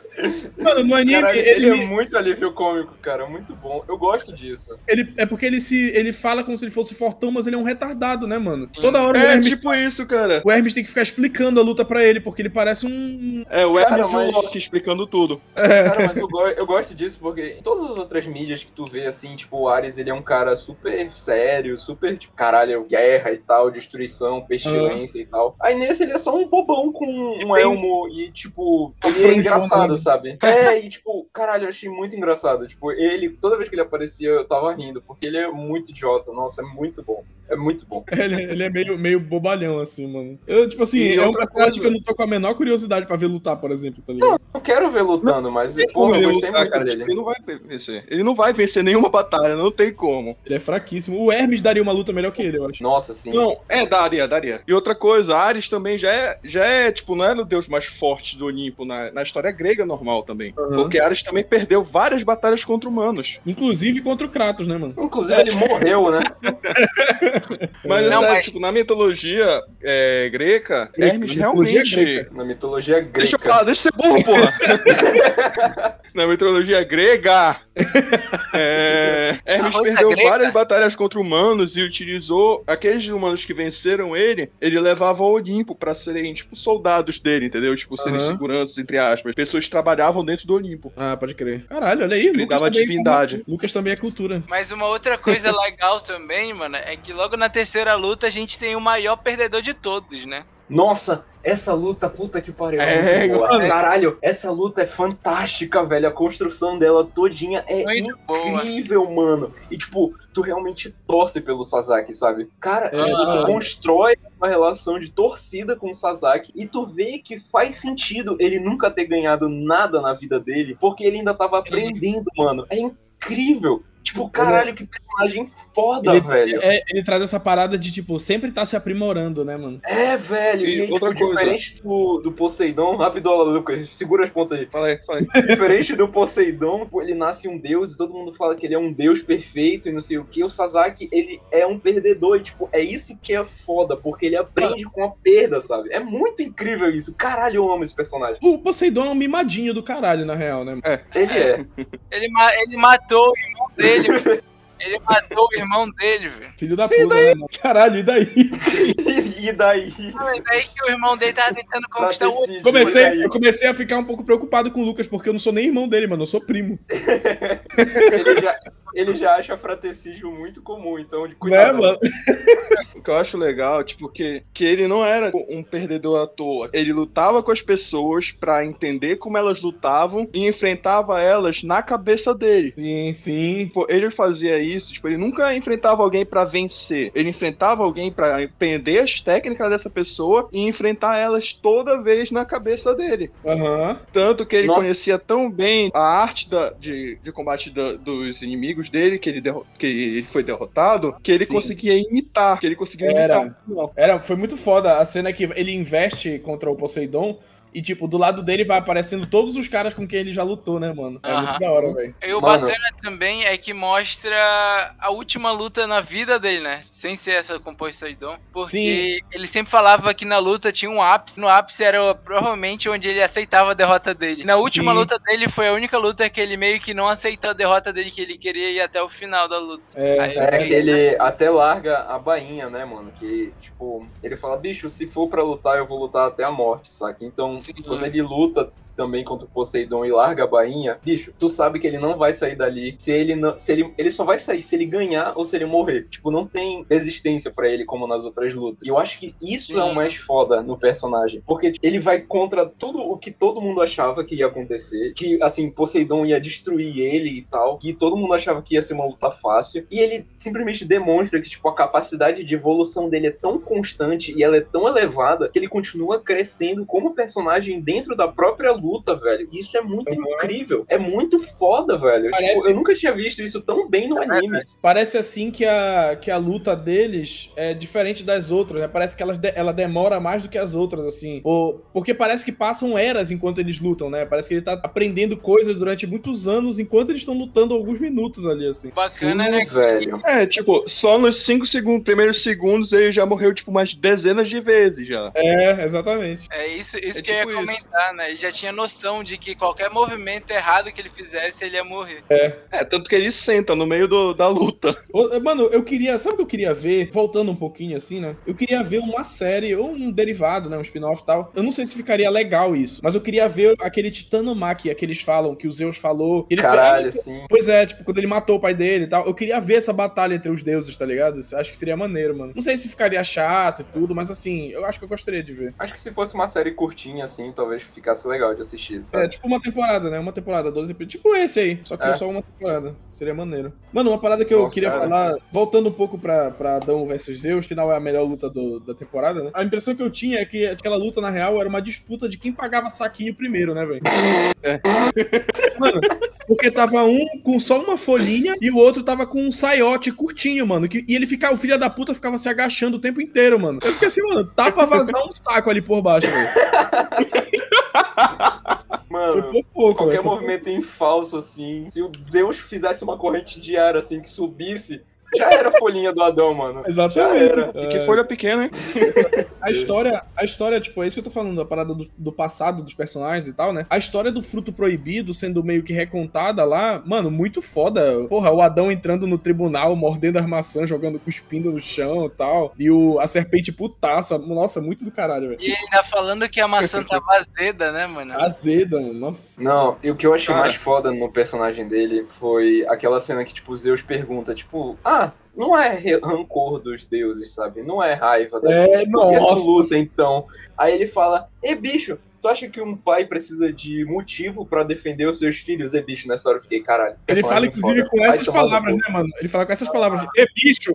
Mano, no anime, Caralho, ele, ele é muito alívio cômico, cara. Muito bom. Eu gosto disso. ele- É porque ele se. Ele fala como se ele fosse fortão, mas ele é um retardado, né, mano? Toda hora o É, Hermes, tipo isso, cara. o Hermes tem que ficar explicando a luta pra ele, porque ele parece um. É, o Cara, Hermes e mas- o Loki explicando tudo. É. Cara, mas eu, go- eu gosto disso porque em todas as outras mídias que tu vê, assim, tipo, o Ares, ele é um cara super sério, super, tipo, caralho, guerra e tal, destruição, pestilência e tal. Aí nesse ele é só um bobão com um elmo e, tipo, ele é engraçado, sabe? É, e, tipo, caralho, eu achei muito engraçado. Tipo, ele, toda vez que ele aparecia, eu tava rindo, porque ele é muito idiota. Nossa, é muito bom. É muito bom. Ele, ele é meio, meio bobalhão, assim, mano. Eu, tipo assim, E é um personagem coisa- que eu não tô com a menor curiosidade pra ver lutar, por exemplo, tá ligado? Eu quero ver lutando, mas, Tem pô, como eu ele gostei lutar, muito cara. dele. Tipo, ele não vai vencer. Ele não vai vencer nenhuma batalha, não tem como. Ele é fraquíssimo. O Hermes daria uma luta melhor que ele, eu acho. Nossa, sim. Não, é, daria, daria. E outra coisa, Ares também já é, já é tipo, não é o deus mais forte do Olimpo na, na história grega normal também. Uhum. Porque Ares também perdeu várias batalhas contra humanos. Inclusive contra o Kratos, né, mano? Inclusive, ele morreu, né? Mas, Não, é sério, mas- tipo, na mitologia é, greca, Grega, Hermes na mitologia realmente... grega. Na mitologia grega. Deixa eu falar, deixa eu ser burro, porra! Na mitologia grega, é, Hermes perdeu grega? várias batalhas contra humanos e utilizou aqueles humanos que venceram ele. Ele levava ao Olimpo pra serem, tipo, soldados dele, entendeu? Tipo, serem Aham. seguranças, entre aspas. Pessoas que trabalhavam dentro do Olimpo. Ah, pode crer. Caralho, olha aí. Ele dava é divindade. Lucas também é cultura. Mas uma outra coisa legal também, mano, é que logo na terceira luta a gente tem o maior perdedor de todos, né? Nossa, essa luta, puta que pariu. É, boa. mano. Caralho, essa luta é fantástica, velho. A construção dela todinha é Muito boa. incrível, mano. E, tipo, tu realmente torce pelo Sasaki, sabe? Cara, É, tipo, tu ah. constrói uma relação de torcida com o Sasaki e tu vê que faz sentido ele nunca ter ganhado nada na vida dele, porque ele ainda tava aprendendo, mano. É incrível. Tipo, caralho, que personagem foda, Ele, velho. é, ele traz essa parada de, tipo, sempre tá se aprimorando, né, mano? É, velho. E E, aí, outra tipo, coisa. diferente do, do Poseidon, rapidola, Lucas, segura as pontas aí. Fala aí, fala aí. Diferente do Poseidon, ele nasce um deus e todo mundo fala que ele é um deus perfeito e não sei o que. O Sasaki, ele é um perdedor e, tipo, é isso que é foda, porque ele aprende com a perda, sabe? É muito incrível isso. Caralho, eu amo esse personagem. O Poseidon é um mimadinho do caralho, na real, né? Ele é. Ele, ma- ele matou o irmão dele. Ele matou o irmão dele, velho. Filho da puta, né, mano? Caralho, e daí? e daí? Não, é daí que o irmão dele tava tentando conquistar o outro. Comecei, eu comecei a ficar um pouco preocupado com o Lucas, porque eu não sou nem irmão dele, mano. Eu sou primo. Ele já, ele já acha fratricídio muito comum, então de Né, cuidado. mano? que eu acho legal, tipo, que, que ele não era um perdedor à toa. Ele lutava com as pessoas pra entender como elas lutavam e enfrentava elas na cabeça dele. Sim, sim. Tipo, ele fazia isso, tipo, ele nunca enfrentava alguém pra vencer. Ele enfrentava alguém pra aprender as técnicas dessa pessoa e enfrentar elas toda vez na cabeça dele. Aham. Tanto que ele Nossa. conhecia tão bem a arte da- de, de combate da- dos inimigos dele, que ele, que ele foi derrotado, que ele Sim. conseguia imitar, que ele conseguia Era. imitar. Era, foi muito foda a cena que ele investe contra o Poseidon e, tipo, do lado dele vai aparecendo todos os caras com quem ele já lutou, né, mano? É Aham. muito da hora, velho. E o Mano. bacana também é que mostra a última luta na vida dele, né? Sem ser essa com Poseidon. Porque Sim. ele sempre falava que na luta tinha um ápice. No ápice era provavelmente onde ele aceitava a derrota dele. Na última Sim. luta dele foi a única luta que ele meio que não aceitou a derrota dele, que ele queria ir até o final da luta. É, Aí- É que ele até larga a bainha, né, mano? Que, tipo, ele fala, bicho, se for pra lutar, eu vou lutar até a morte, saca? Então, Sim. quando ele luta também contra o Poseidon e larga a bainha, bicho, tu sabe que ele não vai sair dali se ele não. Se ele, ele só vai sair se ele ganhar ou se ele morrer. Tipo, não tem resistência pra ele como nas outras lutas. E eu acho que isso é o Sim. mais foda no personagem. Porque ele vai contra tudo o que todo mundo achava que ia acontecer. Que, assim, Poseidon ia destruir ele e tal. Que todo mundo achava que ia ser uma luta fácil. E ele simplesmente demonstra que, tipo, a capacidade de evolução dele é tão constante e ela é tão elevada que ele continua crescendo como personagem dentro da própria luta, velho. Isso é muito incrível. É muito foda, velho. Parece- Tipo, eu nunca tinha visto isso tão bem no anime. Parece assim que a, que a luta deles é diferente das outras, né? Parece que elas de- ela demora mais do que as outras, assim. Ou, porque parece que passam eras enquanto eles lutam, né? Parece que ele tá aprendendo coisas durante muitos anos enquanto eles estão lutando alguns minutos ali, assim. Bacana, Sim, né? velho. É, tipo, só nos 5 segundos, primeiros segundos ele já morreu, tipo, umas dezenas de vezes já. É, exatamente. É isso, isso É que eu ia tipo isso. comentar, né? Ele já tinha noção de que qualquer movimento errado que ele fizesse, ele ia morrer. É, tanto que ele senta no meio do- da luta. Ô, Mano, eu queria. Sabe o que eu queria ver? Voltando um pouquinho assim, né? Eu queria ver uma série ou um derivado, né? Um spin-off e tal. Eu não sei se ficaria legal isso, mas eu queria ver aquele Titanomachia que eles falam, que o Zeus falou. Ele Caralho, fez- assim. Pois é, tipo, quando ele matou o pai dele e tal. Eu queria ver essa batalha entre os deuses, tá ligado? Eu acho que seria maneiro, mano. Não sei se ficaria chato e tudo, mas assim, eu acho que eu gostaria de ver. Acho que se fosse uma série curtinha, assim, talvez ficasse legal de assistir, sabe? É, tipo uma temporada, né? Uma temporada, 12 episódios. Tipo esse aí, só que É. só uma temporada. Seria maneiro. Mano, uma parada que eu Nossa, queria cara. falar, voltando um pouco pra, pra Adão versus Zeus, que não é a melhor luta do- da temporada, né? A impressão que eu tinha é que aquela luta, na real, era uma disputa de quem pagava saquinho primeiro, né, velho? É. Mano, porque tava um com só uma folhinha e o outro tava com um saiote curtinho, mano. que- e ele ficava, o filho da puta ficava se agachando o tempo inteiro, mano. Eu fiquei assim, mano, tá pra vazar um saco ali por baixo, velho. Mano, pouco, qualquer movimento em falso, assim, se o Zeus fizesse uma corrente de ar, assim, que subisse, já era a folhinha do Adão, mano. Exatamente. E que folha pequena, hein? A história, a história, tipo, é isso que eu tô falando, a parada do, do passado dos personagens e tal, né? A história do fruto proibido sendo meio que recontada lá, mano, muito foda. Porra, o Adão entrando no tribunal, mordendo as maçãs, jogando cuspindo no chão e tal. E o, a serpente putaça. Nossa, muito do caralho, velho. E ainda falando que a maçã tava azeda, né, mano? Azeda, mano. Nossa. Não, e o que eu achei Cara. mais foda no personagem dele foi aquela cena que, tipo, Zeus pergunta, tipo, ah, não é rancor dos deuses, sabe? Não é raiva das É, tu luta, então? Aí ele fala, e bicho, tu acha que um pai precisa de motivo pra defender os seus filhos? E bicho, nessa hora eu fiquei, caralho. Ele fala, personagem inclusive, foda. com essas palavras, né, mano? Ele fala com essas palavras. E bicho,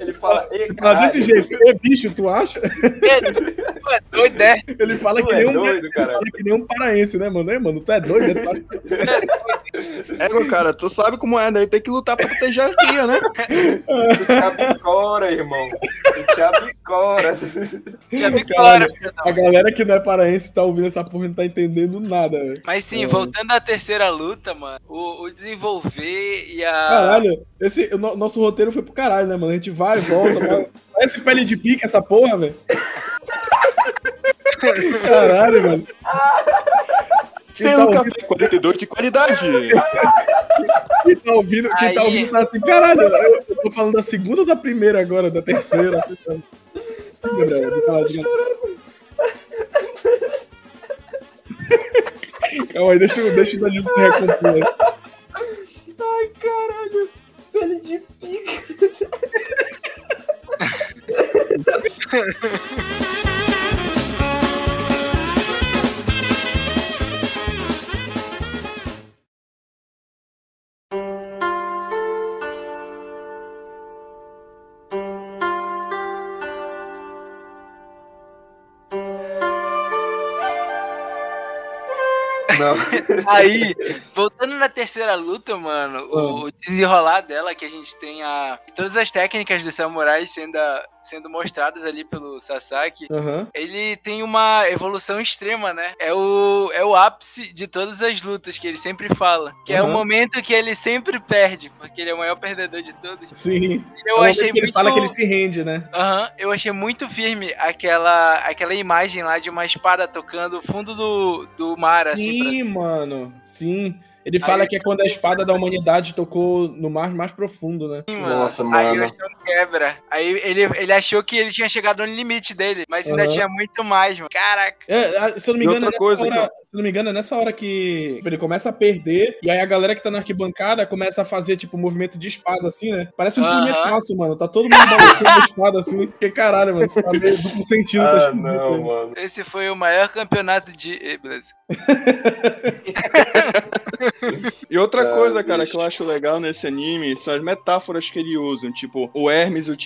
Ele fala, e ele fala caralho, desse jeito. E bicho, tu acha? Tu é doido, é? Ele fala tu que é nem um. doido, que nem um paraense, né, mano? É, mano, tu é doido, né? Tu acha É, meu cara, tu sabe como é, né? Tem que lutar pra proteger a cria, né? Tu te abicora, irmão. Tu te abicora. Filho da A galera que não é paraense tá ouvindo essa porra e não tá entendendo nada, velho. Mas sim, É. voltando à terceira luta, mano, o, o desenvolver e a. Caralho, esse, o no- nosso roteiro foi pro caralho, né, mano? A gente vai, volta, vai. Parece pele de pique essa porra, velho. Caralho, mano. Quem tá, Sendo ouvindo, café 42 de qualidade. quem tá ouvindo, quem tá ouvindo tá assim, caralho, eu, tô falando da segunda ou da primeira agora, da terceira. Sim, Gabriel, falar de Calma aí, deixa, eu- deixa o Danilo se recompor. Ai, caralho pele de pica. Não. Aí, voltando na terceira luta, mano, o, o desenrolar dela, que a gente tem a. Todas as técnicas dos samurais sendo, a- sendo mostradas ali pelo Sasaki. Aham. Ele tem uma evolução extrema, né? É o, é o ápice de todas as lutas que ele sempre fala. Que é o Uhum. momento que ele sempre perde, porque ele é o maior perdedor de todos. Sim. Eu É achei que ele muito... fala que ele se rende, né? Aham, eu achei muito firme aquela, aquela imagem lá de uma espada tocando o fundo do, do mar, assim. pra- Sim, mano. Sim. Ele fala Aí- que é quando a espada da humanidade tocou no mar mais profundo, né? Sim, mano. Nossa, Aí mano. o quebra. Aí ele, ele achou que ele tinha chegado no limite dele, mas ainda Aham. tinha muito mais, mano. Caraca. É, se eu não me engano, é nessa coisa hora. Se eu não me engano, é nessa hora que ele começa a perder, e aí a galera que tá na arquibancada começa a fazer, tipo, movimento de espada, assim, né? Parece um Aham. punhetaço, mano. Tá todo mundo balançando a espada, assim. Que caralho, mano. Isso tá meio duplo sentido, tá Ah, esquisito. não, né? mano. Esse foi o maior campeonato de. beleza. E outra Ah, coisa, cara, bicho. que eu acho legal nesse anime são as metáforas que ele usa. Tipo, o Hermes, o,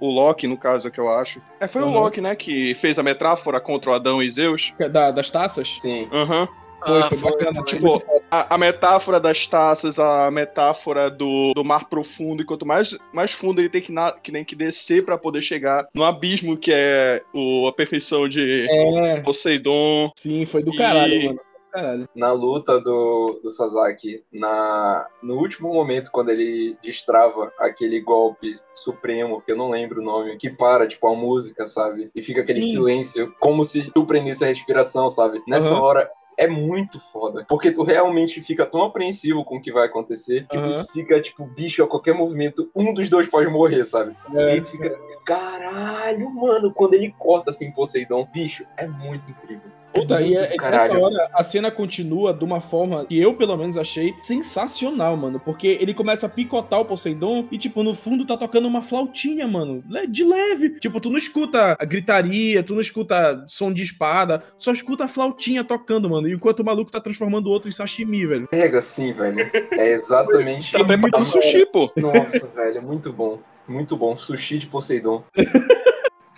o Loki, no caso, que eu acho. É, foi Uhum. o Loki, né, que fez a metáfora contra o Adão e Zeus. Da- das taças? Sim. Aham. Foi, Ah, foi bacana. Tipo. A, a metáfora das taças, a metáfora do, do mar profundo, e quanto mais, mais fundo ele tem que, na, que nem que descer pra poder chegar no abismo que é o, a perfeição de É, Poseidon. sim, foi do E- caralho, mano. Caralho. na luta do, do Sasaki, na, no último momento, quando ele destrava aquele golpe supremo, que eu não lembro o nome, que para, tipo, a música, sabe? E fica aquele Sim. silêncio, como se tu prendesse a respiração, sabe? Nessa Aham. hora. É muito foda. Porque tu realmente fica tão apreensivo com o que vai acontecer que Aham. tu fica, tipo, bicho, a qualquer movimento, um dos dois pode morrer, sabe? E É. aí tu fica, caralho, mano, quando ele corta assim Poseidon, bicho, é muito incrível. Puta, e muito é, é nessa hora a cena continua de uma forma que eu, pelo menos, achei sensacional, mano. Porque ele começa a picotar o Poseidon e, tipo, no fundo tá tocando uma flautinha, mano. De leve. Tipo, tu não escuta a gritaria, tu não escuta som de espada, só escuta a flautinha tocando, mano. Enquanto o maluco tá transformando o outro em sashimi, velho. Pega assim, velho. É exatamente. Tá preparando sushi, pô. Nossa, velho, é muito bom. Muito bom. Sushi de Poseidon.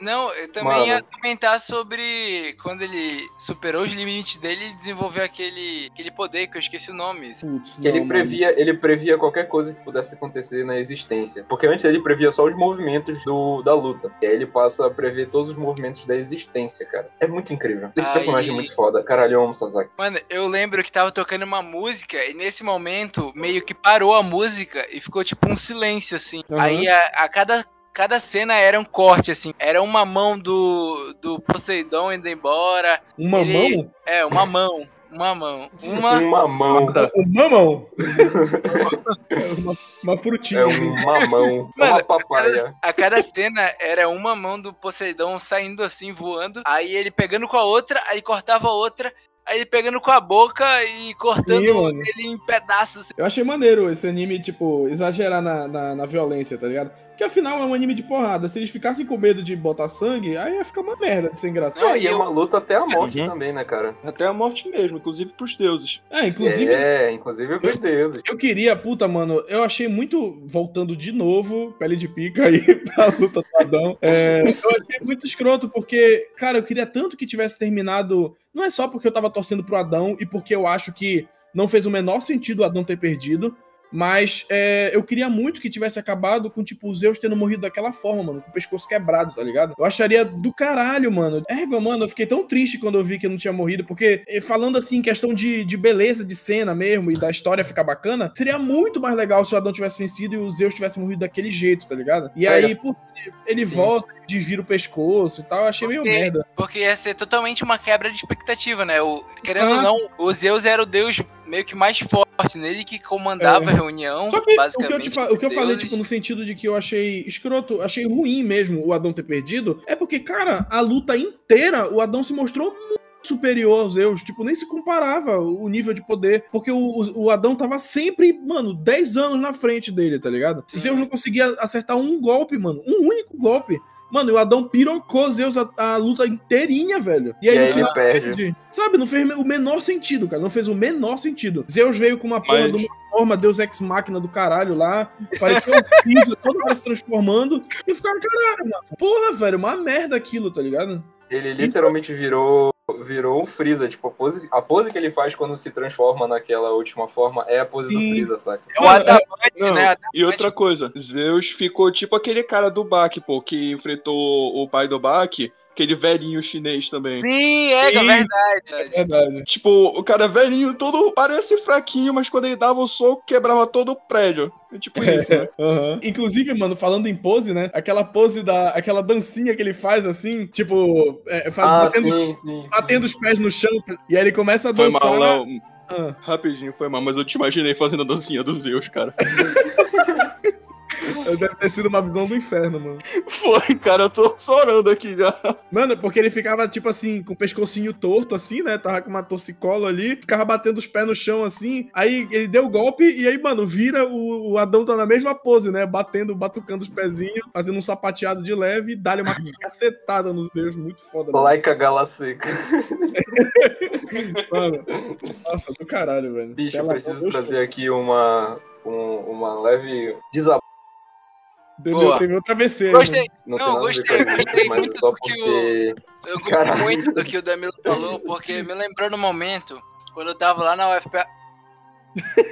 Não, eu também Mano. ia comentar sobre quando ele superou os limites dele e desenvolveu aquele, aquele poder que eu esqueci o nome. Putz, Que ele não, previa, ele previa qualquer coisa que pudesse acontecer na existência. Porque antes ele previa só os movimentos do, da luta. E aí ele passa a prever todos os movimentos da existência, cara. É muito incrível. Esse Aí- personagem é muito foda. Caralho, eu amo Sasaki. Mano, eu lembro que tava tocando uma música e nesse momento meio que parou a música e ficou tipo um silêncio, assim. Aham. Aí a, a cada, cada cena era um corte, assim. Era uma mão do, do Poseidon indo embora. Um mamão? Ele- É, uma mão. Uma mão. Uma. Uma mão. Um mamão? É uma, uma frutinha. É um mamão. Mano, uma papaya. A cada cena era uma mão do Poseidon saindo assim, voando. Aí ele pegando com a outra, aí cortava a outra. Aí ele pegando com a boca e cortando Sim, ele em pedaços. Eu achei maneiro esse anime, tipo, exagerar na, na, na violência, tá ligado? Porque afinal é um anime de porrada. Se eles ficassem com medo de botar sangue, aí ia ficar uma merda de sem graça. Não, e é uma luta até a morte Uhum. também, né, cara? Até a morte mesmo, inclusive pros deuses. É, inclusive, É, inclusive pros deuses. eu queria, puta, mano, eu achei muito, voltando de novo, pele de pica aí pra luta do Adão. É, eu achei muito escroto, porque, cara, eu queria tanto que tivesse terminado. Não é só porque eu tava torcendo pro Adão e porque eu acho que não fez o menor sentido o Adão ter perdido. Mas é, eu queria muito que tivesse acabado com, tipo, o Zeus tendo morrido daquela forma, mano, com o pescoço quebrado, tá ligado? Eu acharia do caralho, mano. É, mano, eu fiquei tão triste quando eu vi que não tinha morrido, porque eh, falando assim, em questão de, de beleza de cena mesmo e da história ficar bacana, seria muito mais legal se o Adão tivesse vencido e o Zeus tivesse morrido daquele jeito, tá ligado? E aí, pô, ele Sim. volta, desvira o pescoço e tal, eu achei meio Porque- merda. Porque ia ser totalmente uma quebra de expectativa, né? O, querendo ou Exato. não, o Zeus era o deus meio que mais forte, nele que comandava É. a reunião. Só que o que eu, fa- o que eu falei, tipo, no sentido de que eu achei escroto, achei ruim mesmo o Adão ter perdido, é porque, cara, a luta inteira, o Adão se mostrou muito superior aos Zeus, tipo, nem se comparava o nível de poder, porque o, o, Adão tava sempre, mano, 10 anos na frente dele, tá ligado? Sim. Zeus não conseguia acertar um golpe, mano, um único golpe. Mano, e o Adão pirocou Zeus a, a luta inteirinha, velho. E aí, E aí ele perde. Sabe, não fez o menor sentido, cara. Não fez o menor sentido. Zeus veio com uma porra Mas- de uma forma, Deus Ex Máquina do caralho lá. Parecia um Freeza, toda hora se transformando. E ficaram, caralho, mano. Porra, velho, uma merda aquilo, tá ligado? Ele literalmente virou virou um Freeza, tipo, a pose, a pose que ele faz quando se transforma naquela última forma é a pose Sim. do Freeza, saca? É o Adamante, Não, né? e outra coisa, Zeus ficou tipo aquele cara do Bak, pô, que enfrentou o pai do Bak, aquele velhinho chinês também. Sim, é, é Sim. verdade. Verdade. Tipo, o cara velhinho, todo parece fraquinho, mas quando ele dava o soco, quebrava todo o prédio. É tipo isso, né? Aham. Inclusive, mano, falando em pose, né? Aquela pose da. aquela dancinha que ele faz assim, tipo. é, faz- Ah, batendo, sim, sim, sim. batendo os pés no chão. E aí ele começa a Foi dançar. mal, Léo. Ah, Rapidinho, foi mal, mas eu te imaginei fazendo a dancinha dos Zeus, cara. deve ter sido uma visão do inferno, mano. Foi, cara, eu tô chorando aqui já. Mano, porque ele ficava, tipo assim, com o pescocinho torto, assim, né? Tava com uma torcicolo ali, ficava batendo os pés no chão, assim. Aí ele deu o golpe e aí, mano, vira o, o Adão tá na mesma pose, né? Batendo, batucando os pezinhos, fazendo um sapateado de leve e dá-lhe uma cacetada nos Zeus. Muito foda, mano. Like a gala seca. mano. Nossa, do caralho, velho. Bicho, eu preciso trazer aqui uma, um- uma leve desabafo. Boa. Teve outra VC. Gostei. Não, Não, tem nada gostei, a ver com a gostei muito só do que porque. Eu gostei Caralho. muito do que o Danilo falou, porque me lembrou no momento, quando eu tava lá na UFPA.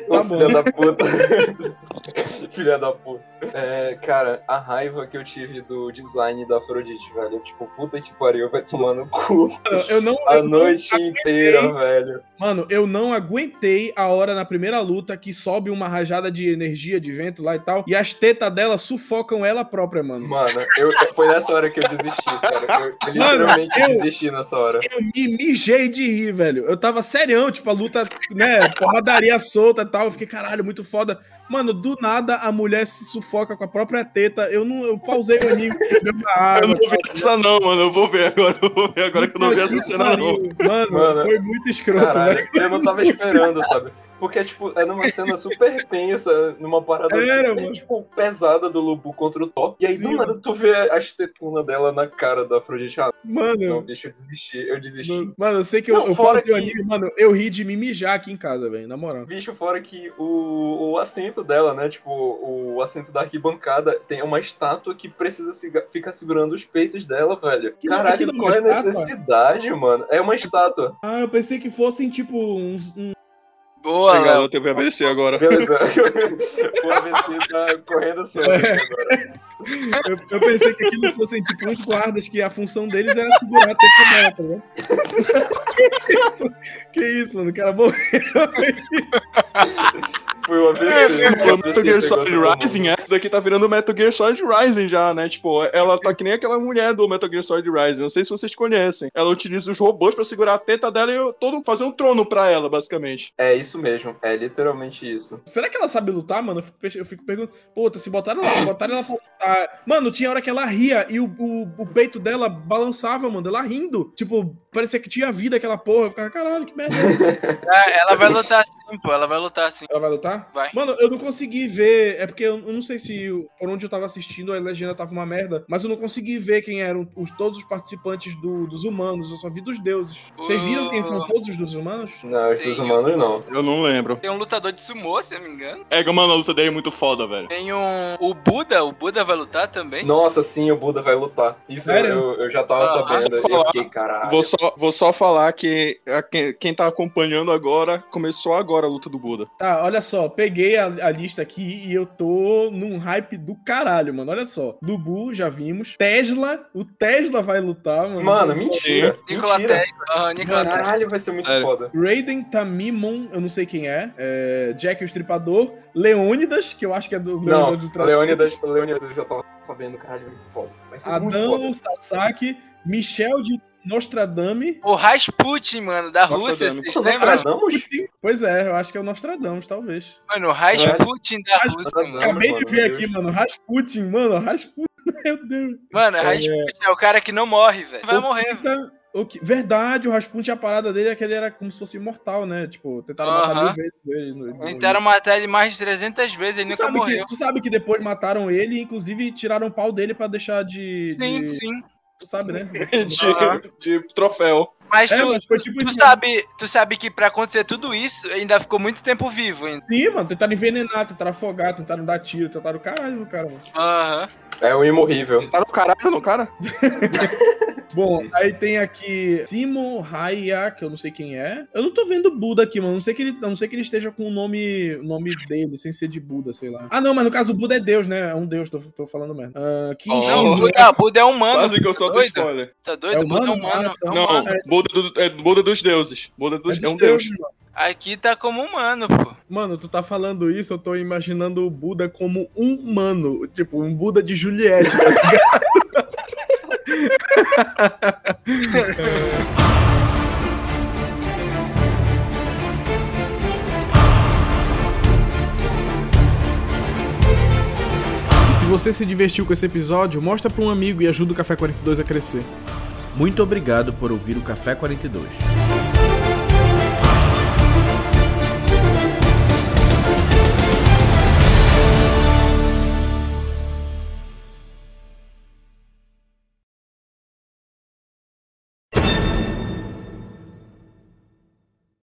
Tá. Filha da puta. Filha da puta. É, cara, a raiva que eu tive do design da Afrodite, velho. Tipo, puta que pariu, vai tomar no cu. Eu não. A eu não noite inteira, velho. Mano, eu não aguentei a hora na primeira luta que sobe uma rajada de energia, de vento lá e tal, e as tetas dela sufocam ela própria, mano. Mano, eu, foi nessa hora que eu desisti, cara. Eu, eu literalmente eu- desisti nessa hora. Eu me mijei de rir, velho. Eu tava serião, tipo, a luta, né, porradaria solta e tal. Eu fiquei, caralho, muito foda. Mano, do nada a mulher se sufoca com a própria teta. Eu não, eu pausei o anime, Eu não vi essa não, mano. Eu vou ver agora. Eu vou ver agora que eu não vi essa cena não. Mano, Mano, foi muito escroto, velho. Caralho, eu não tava esperando, sabe? Porque, tipo, é numa cena super tensa, numa parada Era, super, mano. tipo, pesada do Lubu contra o Thor. E aí, Sim, do nada, tu vê as tetunas dela na cara da Afrodite. Ah, não, Mano, bicho, eu desisti, eu desisti. no- mano, eu sei que eu, Não, eu fora pausei o que- anime, mano, eu ri de me mijar aqui em casa, velho, na moral. Bicho, fora que o, o assento dela, né? Tipo, o assento da arquibancada tem uma estátua que precisa siga- ficar segurando os peitos dela, velho. Que- Caralho, qual é a necessidade, mano? É uma estátua. Ah, eu pensei que fossem, tipo, uns, um- Boa, Legal, Léo. eu teve ABC agora. Beleza. o ABC tá correndo solto aqui agora. Eu, eu pensei que aquilo fossem tipo uns guardas que a função deles era segurar a teta dela, ligado? que isso? Que isso, mano? O cara morreu. Foi o ABC. É, o Metal Gear Solid. Rising, é, isso daqui tá virando Metal Gear Solid Rising já, né? Tipo, ela tá que nem aquela mulher do Metal Gear Solid Rising. Não sei se vocês conhecem. Ela utiliza os robôs pra segurar a teta dela e todo, fazer um trono pra ela, basicamente. É isso mesmo, é literalmente isso. Será que ela sabe lutar, mano? Eu fico, eu fico perguntando. Puta, se botaram ela, botaram ela pra lutar. Mano, tinha hora que ela ria e o, o, o peito dela balançava, mano. Ela rindo. Tipo, parecia que tinha vida aquela porra. Eu ficava, caralho, que merda é essa? É, ela vai lutar sim, pô. Ela vai lutar sim. Ela vai lutar? Vai. Mano, eu não consegui ver. É porque eu, não sei se por onde eu tava assistindo a legenda tava uma merda, mas eu não consegui ver quem eram os, todos os participantes do- dos humanos. Eu só vi dos deuses. Vocês viram quem são todos os dos humanos? Não, os Sim, dos humanos não. Eu não lembro. Tem um lutador de sumô, se eu não me engano. É, mano, a luta dele é muito foda, velho. Tem um. O Buda, o Buda vai lutar também. Nossa, sim, o Buda vai lutar. Isso eu, eu, eu já tava Ah, sabendo. Eu falar? fiquei, caralho. Vou só, vou só falar que a- quem, quem tá acompanhando agora, começou agora a luta do Buda. Tá, olha só, peguei a, a lista aqui e eu tô num hype do caralho, mano. Olha só. Lubu, já vimos. Tesla, o Tesla vai lutar, mano. Mano, mentira. Nikola mentira. Tesla. Aham, Nikola Tesla. Caralho, vai ser muito Sério. foda. Raiden Tamimon, eu não sei quem é. é Jack o Estripador. Leônidas, que eu acho que é do Não, do Leônidas, Leônidas eu já tava sabendo, caralho, muito foda. Vai ser muito Adão foda. Sasaki, Michel de Nostradami. O Rasputin, mano, da Rússia, vocês Nossa, lembram? Nostradamus? Pois é, eu acho que é o Nostradamus, talvez. Mano, o Rasputin da Rasputin. Rússia, mano. Acabei mano, de ver aqui, mano. Rasputin, mano. Rasputin, meu Deus. Mano, Rasputin é o cara que não morre, velho. Vai o morrer, Kita, O que... Verdade, o Rasputin, a parada dele é que ele era como se fosse imortal, né? Tipo, tentaram Aham. matar mil vezes ele. No, no- Tentaram matar ele mais de 300 vezes, ele Tu nunca sabe, morreu. que, tu sabe que depois mataram ele e, inclusive, tiraram o pau dele pra deixar de. Sim, de- sim. Tu sabe, né? De, de troféu. Mas, É, tu, mas foi tipo tu isso. sabe, tu sabe que pra acontecer tudo isso, ainda ficou muito tempo vivo ainda. Sim, mano, tentaram envenenar, tentaram afogar, tentaram dar tiro, tentaram caralho no cara, mano. Aham. É um imorrível. Tá no caralho no cara? Bom, aí tem aqui Simo Haya, que eu não sei quem é. Eu não tô vendo Buda aqui, mano. Não sei que ele, a não sei que ele esteja com o nome, o nome dele, sem ser de Buda, sei lá. Ah, não, mas no caso o Buda é Deus, né? É um Deus, tô, tô falando mesmo. Ah, Kim Oh. Não, Buda, Buda é humano. Quase que eu solto doido? spoiler. Tá É doido? Buda é humano? humano. Ah, é Não, humano. Buda, do, é Buda dos deuses. Buda dos, é, dos um deus. deuses, mano. Aqui tá como humano, pô. Mano, tu tá falando isso, eu tô imaginando o Buda como um humano. Tipo, um Buda de Juliette, tá ligado? Se você se divertiu com esse episódio, mostra pra um amigo e ajuda o Café 42 a crescer. Muito obrigado por ouvir o Café 42.